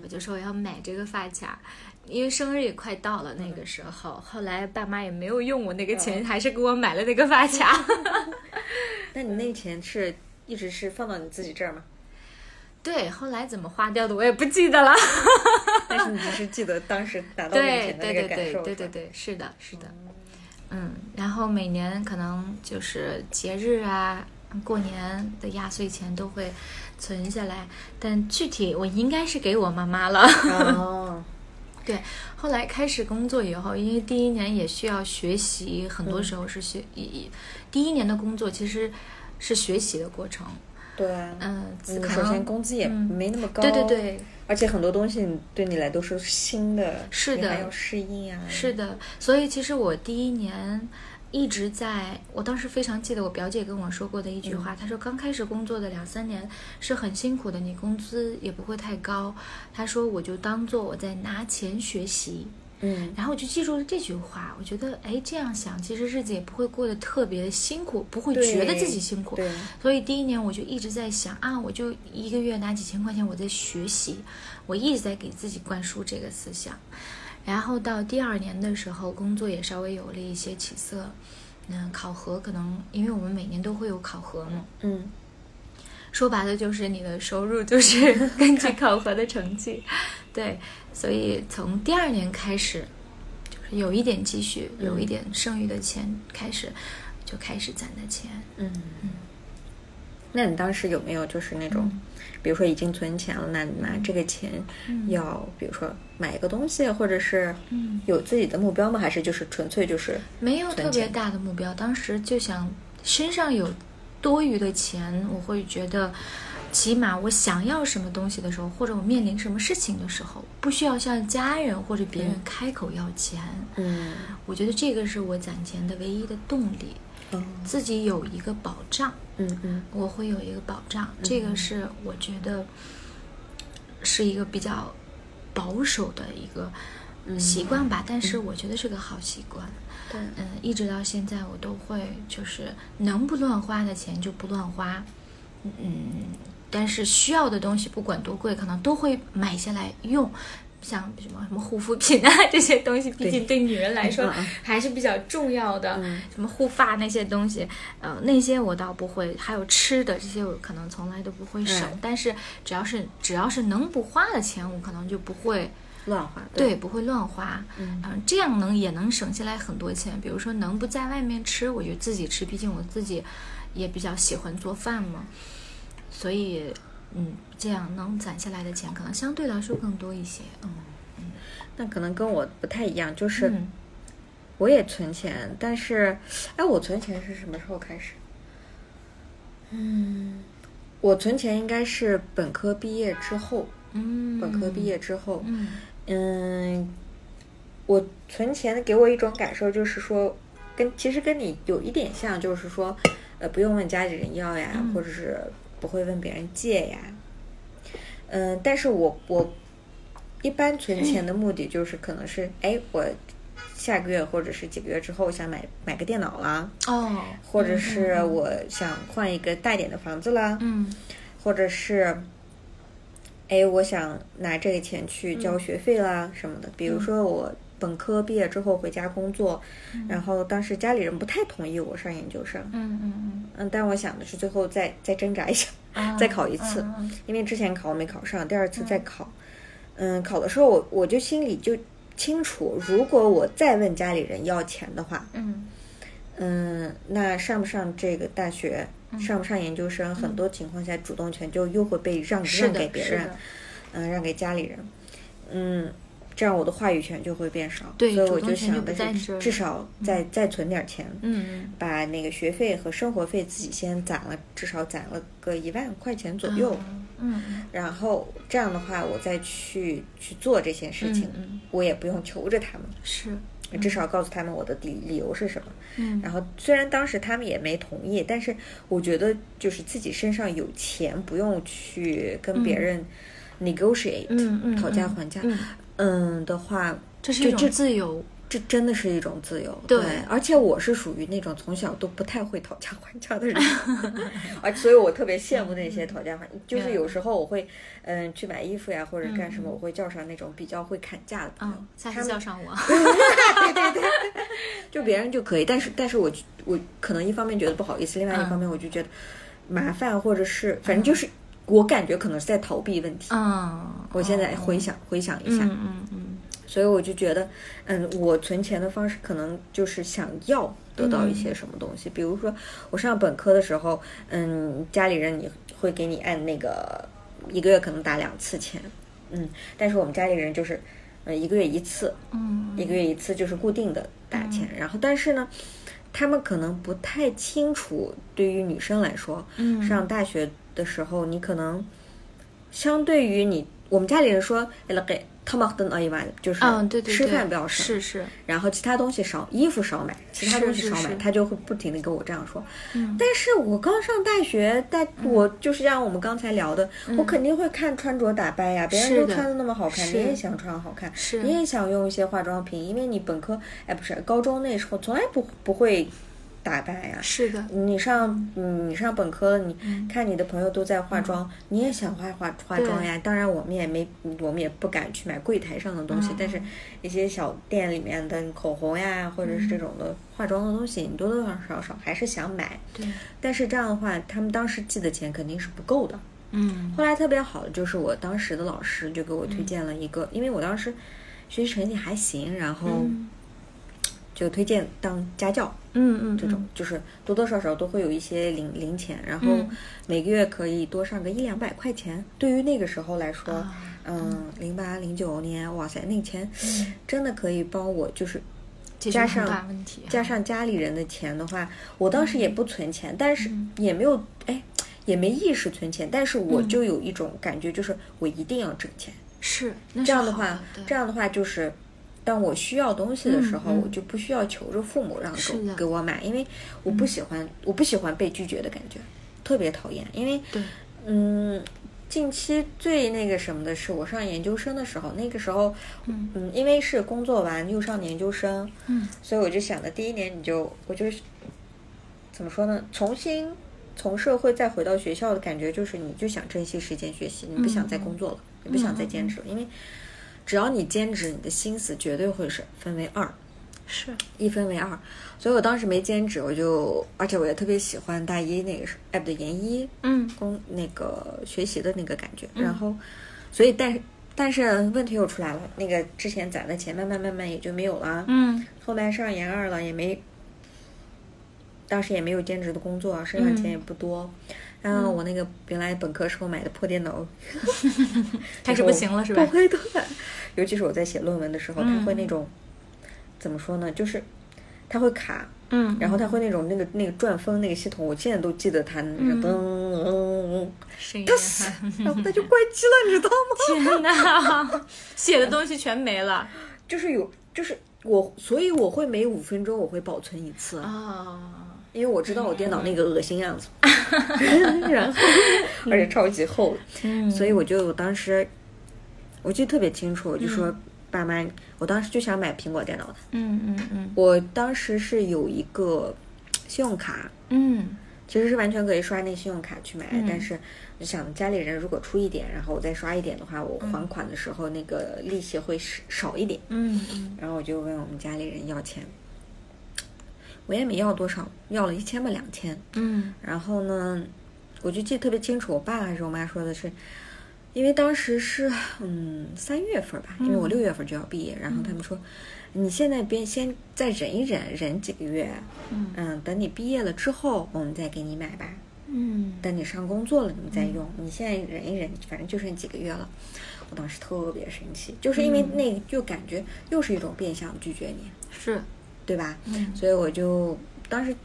我就说我要买这个发卡。因为生日也快到了，那个时候，后来爸妈也没有用我那个钱，还是给我买了那个发卡。那你那钱是一直是放到你自己这儿吗？对，后来怎么花掉的我也不记得了。但是你只是记得当时拿到钱的对对那个感受，对对对对，是的，是的。嗯，然后每年可能就是节日啊，过年的压岁钱都会存下来，但具体我应该是给我妈妈了。哦，对，后来开始工作以后，因为第一年也需要学习，很多时候是学一、第一年的工作其实是学习的过程。对，嗯，嗯，首先工资也嗯没那么高，对对对，而且很多东西对你来都是新的，是的还要适应啊。是的，所以其实我第一年一直在，我当时非常记得我表姐跟我说过的一句话，她说刚开始工作的两三年是很辛苦的，你工资也不会太高。她说我就当做我在拿钱学习，嗯，然后我就记住了这句话，我觉得哎这样想，其实日子也不会过得特别的辛苦，不会觉得自己辛苦。对，所以第一年我就一直在想啊，我就一个月拿几千块钱，我在学习，我一直在给自己灌输这个思想。然后到第二年的时候，工作也稍微有了一些起色。嗯，考核可能因为我们每年都会有考核嘛，嗯说白了就是你的收入就是 根据考核的成绩，对，所以从第二年开始，就是有一点积蓄，有一点剩余的钱开始，就开始攒的钱。嗯。那你当时有没有就是那种，比如说已经存钱了，那你拿这个钱要，比如说买一个东西，或者是嗯。有自己的目标吗？还是就是纯粹就是没有特别大的目标，当时就想身上有多余的钱，我会觉得，起码我想要什么东西的时候，或者我面临什么事情的时候，不需要向家人或者别人开口要钱。嗯。我觉得这个是我攒钱的唯一的动力，嗯自己有一个保障，嗯嗯我会有一个保障，这个是我觉得是一个比较保守的一个习惯吧，但是我觉得是个好习惯。对嗯，一直到现在我都会就是能不乱花的钱就不乱花，嗯，但是需要的东西不管多贵，可能都会买下来用。像什么什么护肤品啊这些东西，毕竟对女人来说还是比较重要的。嗯什么护发那些东西，呃，那些我倒不会。还有吃的这些，我可能从来都不会省。嗯但是只要是只要是能不花的钱，我可能就不会乱花对，不会乱花。嗯这样能也能省下来很多钱。比如说能不在外面吃，我就自己吃，毕竟我自己也比较喜欢做饭嘛，所以嗯，这样能攒下来的钱可能相对来说更多一些。嗯那可能跟我不太一样，就是嗯我也存钱，但是，哎，我存钱是什么时候开始？嗯，我存钱应该是本科毕业之后，嗯，本科毕业之后，嗯嗯，我存钱给我一种感受，就是说，跟其实跟你有一点像，就是说，呃，不用问家里人要呀，嗯或者是不会问别人借呀。嗯，但是我我一般存钱的目的就是可能是，哎，我下个月或者是几个月之后想买买个电脑啦，哦，或者嗯是我想换一个大点的房子啦，嗯。或者是，哎，我想拿这个钱去交学费啦、什么的。比如说我本科毕业之后回家工作，然后当时家里人不太同意我上研究生，嗯嗯嗯，但我想的是最后再再挣扎一下，嗯，再考一次，嗯嗯因为之前考没考上，第二次再考，嗯，考的时候我我就心里就清楚，如果我再问家里人要钱的话，嗯。嗯，那上不上这个大学，上不上研究生，很多情况下主动权就又会被让让给别人嗯，让给家里人，嗯，这样我的话语权就会变少。对所以我就想的是至少再、再存点钱，嗯把那个学费和生活费自己先攒了，至少攒了个一万块钱左右。嗯嗯然后这样的话，我再去去做这些事情，我也不用求着他们，是，至少告诉他们我的理理由是什么。嗯然后虽然当时他们也没同意，但是我觉得就是自己身上有钱，不用去跟别人 negotiate、嗯嗯讨价还价，嗯，嗯的话，这是一种自由，这真的是一种自由。对。而且我是属于那种从小都不太会讨价还价的人，而所以我特别羡慕那些讨价还，就是有时候我会嗯去买衣服呀或者干什么，我会叫上那种比较会砍价的朋友。嗯，，下他们次叫上我，就别人就可以，但是但是我我可能一方面觉得不好意思，另外一方面我就觉得麻烦，或者是反正就是我感觉可能是在逃避问题。嗯，我现在回想回想一下，嗯嗯嗯，所以我就觉得，嗯，我存钱的方式可能就是想要得到一些什么东西，比如说我上本科的时候，嗯，家里人你会给你按那个一个月可能打两次钱，嗯，但是我们家里人就是，呃，一个月一次，嗯。一个月一次就是固定的打钱，然后但是呢，他们可能不太清楚，对于女生来说，嗯。上大学的时候，你可能相对于你，我们家里人说，哎了给他们等一晚，就是嗯，对对对，吃饭不要省，是是，然后其他东西少，衣服少买，其他东西少买，是是他就会不停的跟我这样说。嗯但是我刚上大学，大我就是像我们刚才聊的，我肯定会看穿着打扮呀，别人都穿的那么好看，你也想穿好看，是你也想用一些化妆品，因为你本科哎不是高中那时候从来不不会打扮呀。是的，你上嗯，你上本科了，你看你的朋友都在化妆，你也想化化化妆呀。当然，我们也没，我们也不敢去买柜台上的东西，但是一些小店里面的口红呀，或者是这种的化妆的东西，你多多少少少还是想买。对，但是这样的话，他们当时寄的钱肯定是不够的。嗯。后来特别好的就是我当时的老师就给我推荐了一个，因为我当时学习成绩还行，然后嗯就推荐当家教。嗯嗯，这种就是多多少少都会有一些零零钱，然后嗯每个月可以多上个一两百块钱。对于那个时候来说，啊嗯，零八零九年，哇塞，那个钱嗯真的可以帮我，就是加上加上家里人的钱的话，我当时也不存钱，但是嗯也没有哎。也没意识存钱，但是我嗯就有一种感觉，就是我一定要挣钱。是那这样的话，这样的话就是，当我需要东西的时候，嗯嗯。我就不需要求着父母让给给我买，因为我不喜欢，我不喜欢被拒绝的感觉，特别讨厌。因为，对，嗯，近期最那个什么的是我上研究生的时候，那个时候，嗯。嗯，因为是工作完又上研究生，嗯。所以我就想着第一年你就，我就怎么说呢，重新。从社会再回到学校的感觉，就是你就想珍惜时间学习，你不想再工作了，你不想再兼职了，因为只要你兼职，你的心思绝对会是分为二，是一分为二。所以我当时没兼职，我就，而且我也特别喜欢大一那个时，哎不对，研一嗯工那个学习的那个感觉。然后，所以但是但是问题又出来了，那个之前攒的钱慢慢慢慢也就没有了。嗯后来上研二了，也没，当时也没有兼职的工作，身上钱也不多。然后我那个原来本科时候买的破电脑，开始不行了是吧？不会断，尤其是我在写论文的时候，它嗯会那种，怎么说呢，就是它会卡，嗯，然后它会那种那个那个转风那个系统，我现在都记得它那个噔噔噔，声音它死，然后它就关机了，你知道吗？天哪，写的东西全没了就是有，就是我，所以我会每五分钟我会保存一次，啊！因为我知道我电脑那个恶心样子，然 后 而且超级厚，嗯。所以我就当时我记得特别清楚，我就说爸妈，我当时就想买苹果电脑的，嗯嗯嗯。我当时是有一个 信用卡，嗯。其实是完全可以刷那信用卡去买，嗯。但是我想家里人如果出一点，然后我再刷一点的话，我还款的时候那个利息会少少一点，嗯嗯。然后我就问我们家里人要钱，我也没要多少，要了一千吧两千，嗯。然后呢，我就记得特别清楚，我爸还是我妈说的是，因为当时是嗯三月份吧，因为我六月份就要毕业，然后他们说，你现在别先再忍一忍，忍几个月，嗯。嗯，等你毕业了之后，我们再给你买吧。嗯。等你上工作了，你再用。你现在忍一忍，反正就剩几个月了。我当时特别生气，就是因为那个就感觉又是一种变相拒绝你，是对吧？嗯。所以我就当时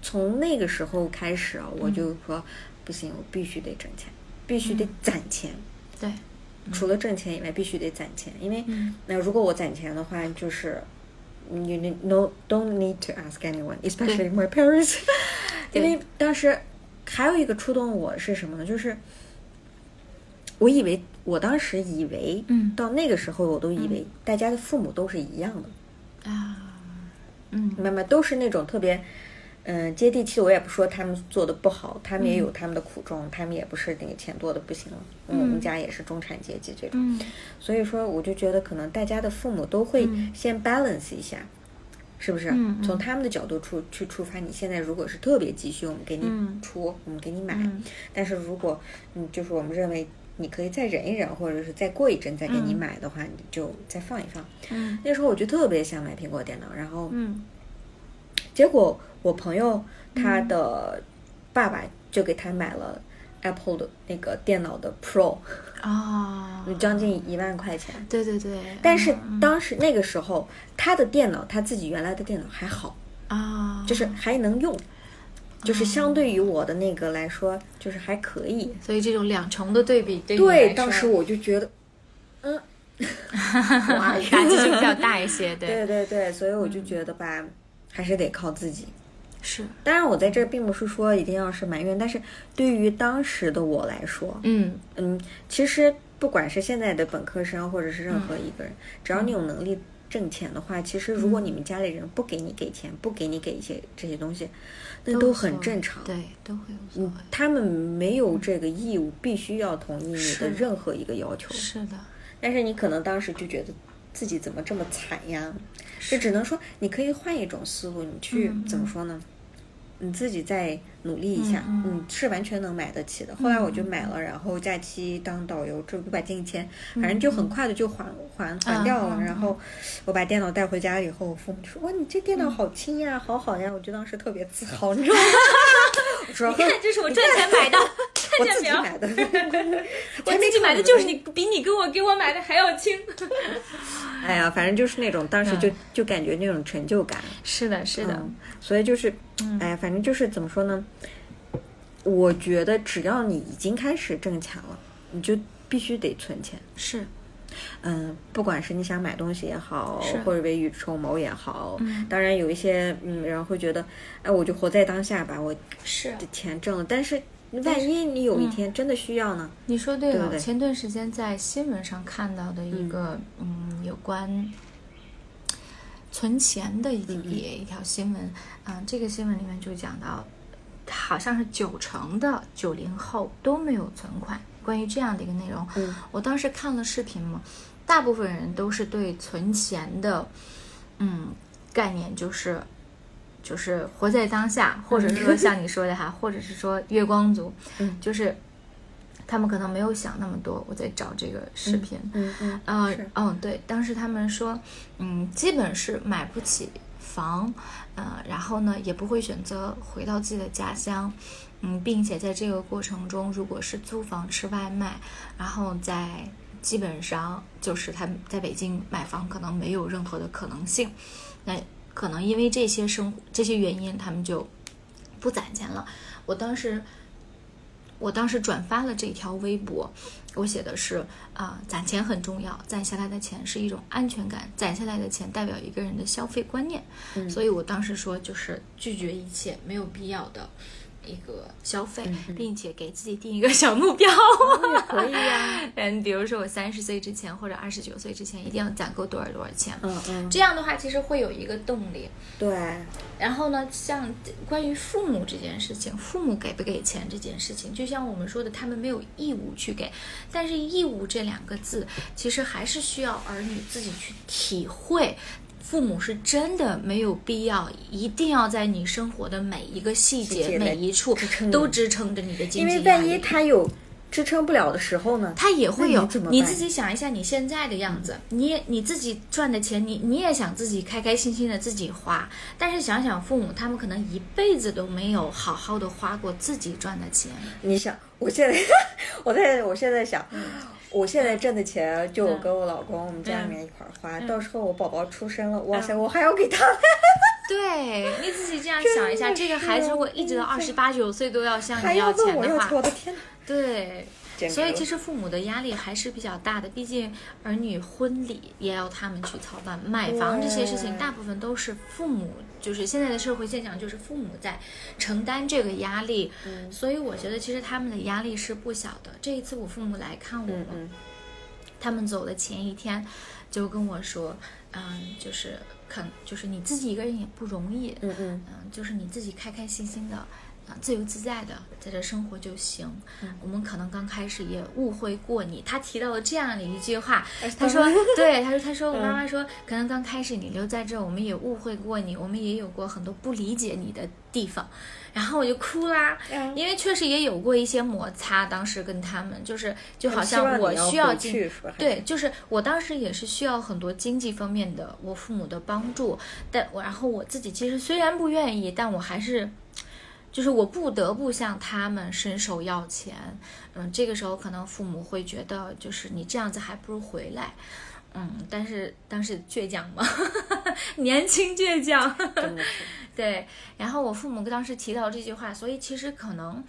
从那个时候开始啊，我就说不行，我必须得挣钱，必须得攒钱。对。除了挣钱以外，必须得攒钱，因为嗯。那如果我攒钱的话，就是 you need no don't need to ask anyone, especially my parents。因为当时还有一个触动我是什么呢？就是我以为我当时以为，嗯。到那个时候我都以为大家的父母都是一样的，啊嗯明白吗？都是那种特别。嗯，接地气，我也不说他们做的不好，他们也有他们的苦衷，他们也不是那个钱多的不行了。嗯我们家也是中产阶级这种，嗯所以说，我就觉得可能大家的父母都会嗯先 balance 一下，是不是？从他们的角度出去出发，你现在如果是特别急需，我们给你嗯出，我们给你买。嗯但是如果嗯，就是我们认为你可以再忍一忍，或者是再过一阵再给你买的话，你就再放一放。嗯。那时候我就特别想买苹果电脑，然后嗯。结果我朋友他的爸爸就给他买了 Apple 的那个电脑的 Pro，啊，将近一万块钱。对对对，但是嗯。当时那个时候，他的电脑他自己原来的电脑还好，啊，就是还能用，就是相对于我的那个来说，就是还可以。所以这种两重的对比对对，当时我就觉得，嗯，哇打击性比较大一些，对。对对对，所以我就觉得吧，还是得靠自己。是，当然，我在这儿并不是说一定要是埋怨，但是对于当时的我来说，嗯。嗯，其实不管是现在的本科生，或者是任何一个人，只要你有能力挣钱的话，其实如果你们家里人不给你给钱，不给你给一些这些东西，那都很正常。对，都会有所谓。他们没有这个义务，必须要同意你的任何一个要求。是的，但是你可能当时就觉得自己怎么这么惨呀？这只能说你可以换一种思路，你去、嗯怎么说呢？你自己再努力一下，嗯是完全能买得起的。后来我就买了，然后假期当导游，这不把这钱，反正就很快的就还还还掉了。然后我把电脑带回家以后，我父母就说：“哇，你这电脑好轻呀，好好呀！”我就当时特别自 豪，你知道吗？我说：“看这是我赚钱买的，我看见没有？自己买的，我自己买的就是你，比你跟我给我买的还要轻。哎呀，反正就是那种当时就、嗯就感觉那种成就感。是的，是的，嗯，所以就是，哎，反正就是怎么说呢？我觉得只要你已经开始挣钱了，你就必须得存钱。是，嗯，不管是你想买东西也好是，或者未雨绸缪也好，嗯当然有一些嗯人会觉得，哎，我就活在当下吧，我是的钱挣了，但是万一你有一天真的需要呢？你说对了。对不对前段时间在新闻上看到的一个嗯有关存钱的一嗯一一条新闻，嗯、这个新闻里面就讲到，好像是九成的九零后都没有存款。关于这样的一个内容，嗯我当时看了视频嘛，大部分人都是对存钱的，嗯，概念就是。就是活在当下，或者是说像你说的哈，或者是说月光族，嗯就是他们可能没有想那么多。我在找这个视频，嗯嗯，嗯，对，当时他们说，嗯，基本是买不起房，呃，然后呢，也不会选择回到自己的家乡，嗯，并且在这个过程中，如果是租房吃外卖，然后在基本上就是他们在北京买房可能没有任何的可能性，那可能因为这些生活这些原因，他们就不攒钱了。我当时。我当时转发了这条微博，我写的是啊、攒钱很重要，攒下来的钱是一种安全感，攒下来的钱代表一个人的消费观念，嗯。所以我当时说就是拒绝一切没有必要的一个消费，并且给自己定一个小目标。也可以呀、嗯，比如说我三十岁之前或者二十九岁之前一定要攒够多少多少钱，嗯嗯，这样的话其实会有一个动力。对，然后呢，像关于父母这件事情，父母给不给钱这件事情，就像我们说的，他们没有义务去给，但是义务这两个字，其实还是需要儿女自己去体会。父母是真的没有必要，一定要在你生活的每一个细节、每一处都支撑着你的经济因。为万一他有支撑不了的时候呢？他也会有你自己想一下你现在的样子，你也你自己赚的钱，你你也想自己开开心心的自己花，但是想想父母，他们可能一辈子都没有好好的花过自己赚的钱。你想，我现在，我 在我现在想，嗯我现在挣的钱就我跟我老公我们家里面一块儿花，嗯到时候我宝宝出生了，哇塞，我还要给他。对，你自己这样想一下，这个孩子如果一直到二十八九岁都要向你要钱，钱的话我，的天哪！对。所以其实父母的压力还是比较大的，毕竟儿女婚礼也要他们去操办，买房这些事情大部分都是父母，就是现在的社会现象，就是父母在承担这个压力。嗯所以我觉得其实他们的压力是不小的。这一次我父母来看我嘛，嗯嗯他们走的前一天就跟我说，嗯，就是肯，就是你自己一个人也不容易，嗯嗯嗯，就是你自己开开心心的，嗯，自由自在的在这生活就行。嗯我们可能刚开始也误会过你。他提到了这样的一句话，哎他说，对，他说，他说我嗯妈妈说，可能刚开始你留在这儿，我们也误会过你，我们也有过很多不理解你的地方。然后我就哭啦，嗯因为确实也有过一些摩擦，当时跟他们就是就好像我需要进去？对，就是我当时也是需要很多经济方面的我父母的帮助，但我然后我自己其实虽然不愿意，但我还是，就是我不得不向他们伸手要钱。嗯，这个时候可能父母会觉得，就是你这样子还不如回来。嗯，但是当时倔强嘛，年轻倔强。对，然后我父母当时提到这句话，所以其实可能，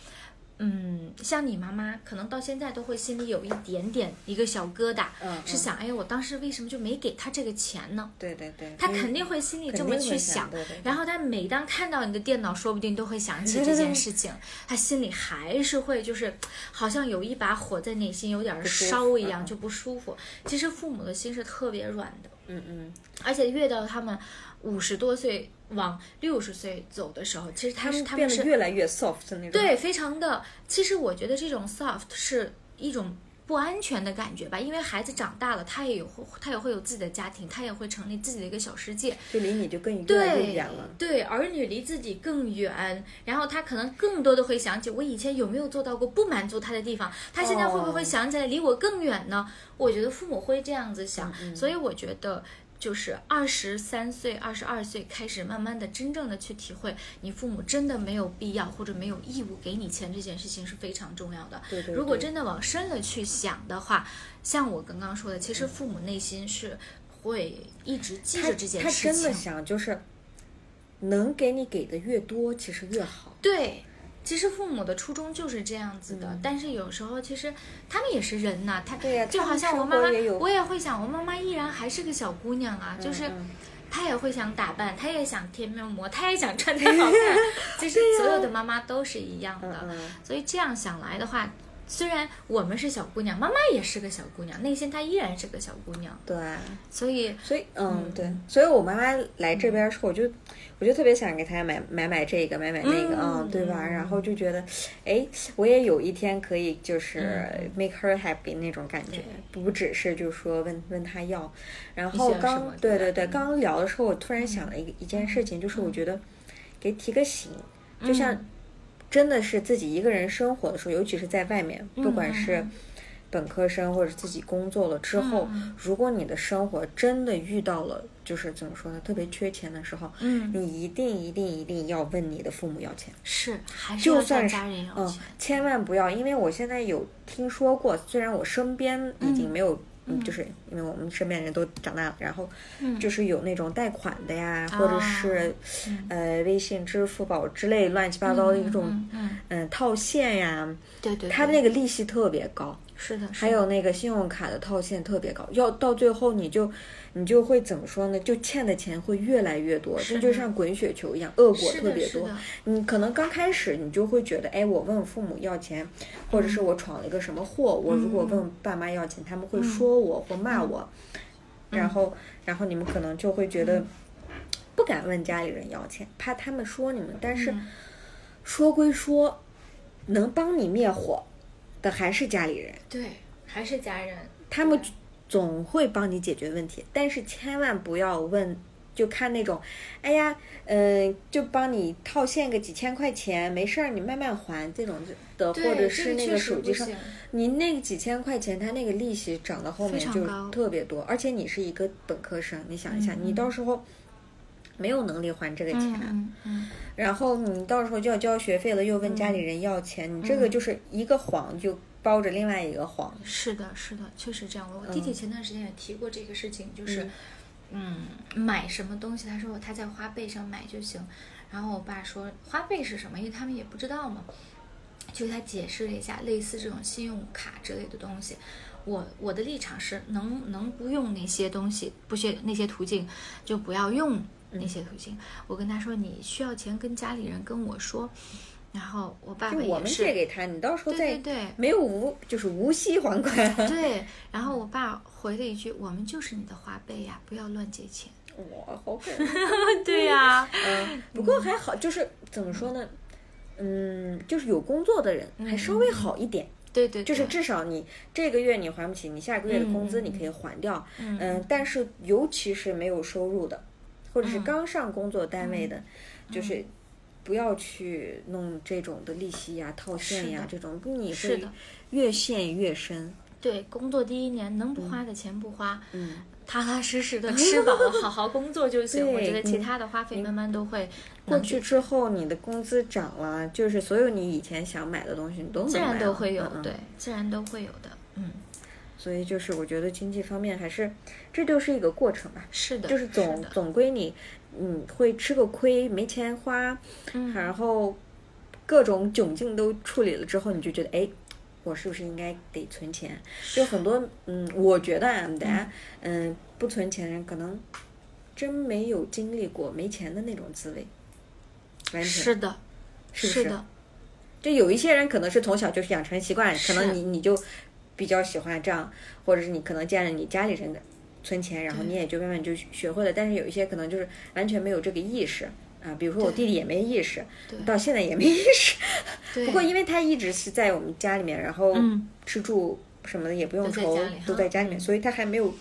嗯，像你妈妈，可能到现在都会心里有一点点一个小疙瘩，嗯嗯是想，哎，我当时为什么就没给他这个钱呢？对对对，他嗯肯定会心里这么去想，对对对然后他每当看到你的电脑，说不定都会想起这件事情，他心里还是会就是好像有一把火在内心有点烧一样，嗯就不舒服。其实父母的心是特别软的，嗯嗯，而且越到他们五十多岁往六十岁走的时候，其实他是他们是变得越来越 soft 那种。对，非常的。其实我觉得这种 soft 是一种不安全的感觉吧，因为孩子长大了，他也有他也会有自己的家庭，他也会成立自己的一个小世界。就离你就更越来越对远了。对，儿女离自己更远，然后他可能更多的会想起我以前有没有做到过不满足他的地方，他现在会不会哦想起来离我更远呢？我觉得父母会这样子想，嗯所以我觉得。就是二十三岁、二十二岁开始，慢慢的、真正的去体会，你父母真的没有必要或者没有义务给你钱，这件事情是非常重要的。对对对如果真的往深了去想的话，像我刚刚说的，其实父母内心是会一直记着这件事情。他真的想就是，能给你给的越多，其实越好。对，其实父母的初衷就是这样子的，嗯。但是有时候其实他们也是人呐，他就好像我妈妈也，我也会想，我妈妈依然还是个小姑娘啊，就是嗯。她也会想打扮，她也想贴面膜，她也想穿的 好看，其实所有的妈妈都是一样的，所以这样想来的话。虽然我们是小姑娘，妈妈也是个小姑娘，内心她依然是个小姑娘，对。所以所以，嗯，嗯。对，所以我妈妈来这边儿之后，我就我就特别想给他买买买这个，买买那个，嗯嗯，对吧？嗯然后就觉得，哎，我也有一天可以就是嗯。make her happy 那种感觉，不只是就是说问问他要。然后刚对对对对，刚聊的时候，我突然想了一个一件事情，就是我觉得给提个醒，就像嗯。真的是自己一个人生活的时候，尤其是在外面，不管嗯是嗯本科生或者自己工作了之后，如果你的生活真的遇到了就是怎么说呢，特别缺钱的时候，嗯，你一定一定一定要问你的父母要钱，是还是要就算是向家人要嗯钱，，千万不要，因为我现在有听说过，虽然我身边已经没有。嗯，就是因为我们身边人都长大了，然后嗯。就是有那种贷款的呀，或者是嗯。呃微信、支付宝之类乱七八糟的一种嗯嗯嗯。套现呀，对对，它对。那个利息特别高，是的，还有那个信用卡的套现特别高，要到最后你就你就会怎么说呢？就欠的钱会越来越多，这就像滚雪球一样，恶果特别多。你可能刚开始你就会觉得，哎，我问父母要钱，或者是嗯。我闯了一个什么祸，我如果问爸妈要钱，他们会说我或骂我，嗯。然后然后你们可能就会觉得不敢问家里人要钱，怕他们说你们。但是嗯。说归说，能帮你灭火的还是家里人。对，还是家人，他们总会帮你解决问题，但是千万不要问，就看那种，哎呀，嗯、就帮你套现个几千块钱，没事儿，你慢慢还这种的，或者是那个手机上，你那个几千块钱，它那个利息涨到后面就特别多，而且你是一个本科生，你想一下，嗯你到时候没有能力还这个钱，嗯嗯嗯，然后你到时候就要交学费了，又问家里人要钱，你这个嗯就是一个谎就包着另外一个谎，是的，是的，确实这样。我弟弟嗯前段时间也提过这个事情，就是，嗯，买什么东西，他说他在花呗上买就行。然后我爸说花呗是什么，因为他们也不知道嘛，就给他解释了一下，类似这种信用卡之类的东西。我我的立场是能能不用那些东西，不学那些途径，就不要用那些途径。我跟他说，你需要钱跟家里人跟我说。然后我爸就我们爸也是，借给他，你到时候再对对，没有无就是无息还款。对，然后我爸回了一句：“我们就是你的花呗呀，不要乱借钱。哇，好可爱。”对呀、嗯，不过还好，就是怎么说呢？嗯，就是有工作的人还稍微好一点。对对，就是至少你这个月你还不起，你下个月的工资你可以还掉。嗯但是尤其是没有收入的，或者是嗯刚上工作单位的，就是不要去弄这种的利息呀、套现呀是这种，你会是越陷越深。对，工作第一年能不花的钱不花，嗯，踏踏实实的 吃饱了，好好工作就行。我觉得其嗯他的花费慢慢都会过去之后，你的工资涨了，就是所有你以前想买的东西，你都能自然都会有对，自然都会有的。嗯，所以就是我觉得经济方面还是，这就是一个过程吧。是的，就是总的总归你，嗯，会吃个亏，没钱花，嗯然后各种窘境都处理了之后，你就觉得，哎，我是不是应该得存钱？就很多，嗯，我觉得啊，大家，嗯，不存钱人可能真没有经历过没钱的那种滋味，完全是的，是不是是的，就有一些人可能是从小就是养成习惯，可能你你就比较喜欢这样，或者是你可能见了你家里人的存钱，然后你也就慢慢就学会了。但是有一些可能就是完全没有这个意识啊，比如说我弟弟也没意识，到现在也没意识。对。不过因为他一直是在我们家里面，然后嗯吃住什么的也不用愁都在家里面，嗯所以他还没有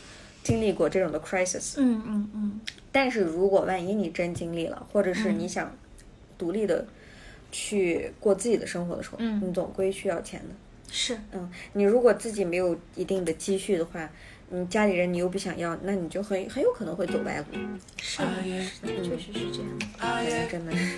经历过这种的 crisis。嗯嗯嗯，但是如果万一你真经历了，或者是你嗯想独立的去过自己的生活的时候，嗯你总归需要钱的。是嗯，你如果自己没有一定的积蓄的话，你家里人你又不想要，那你就很很有可能会走歪路。是的，是的，确实是这样。反正真的是，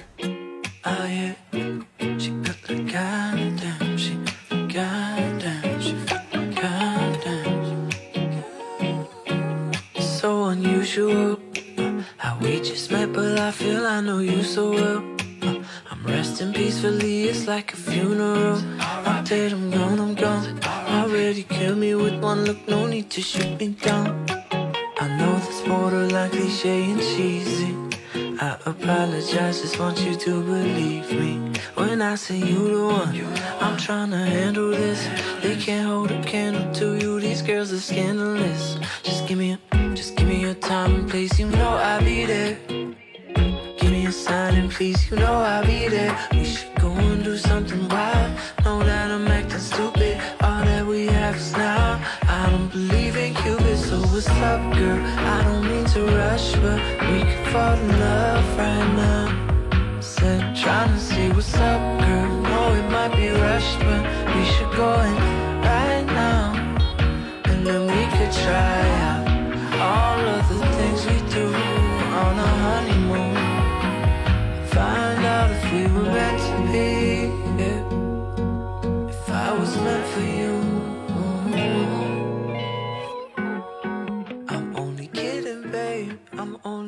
resting peacefully, it's like a funeral. I'm dead, I'm gone, I'm gone. Already killed me with one look, no need to shoot me down. I know that's borderline cliche and cheesy. I apologize, just want you to believe me. When I say you the one, I'm trying to handle this. They can't hold a candle to you, these girls are scandalous. Just give me a, just give me a time and place, you know I'll be there. Me a sign and please, you know I'll be there. We should go and do something wild. Know that I'm acting stupid. All that we have is now. I don't believe in Cupid, so what's up, girl? I don't mean to rush, but we could fall in love right now. Said trying to see what's up, girl. Know it might be rushed, but we should go in right now. And then we could try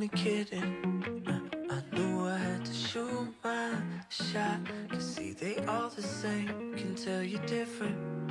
only kidding. I knew I had to shoot my shot. Cause see, they all the same. Can tell you different.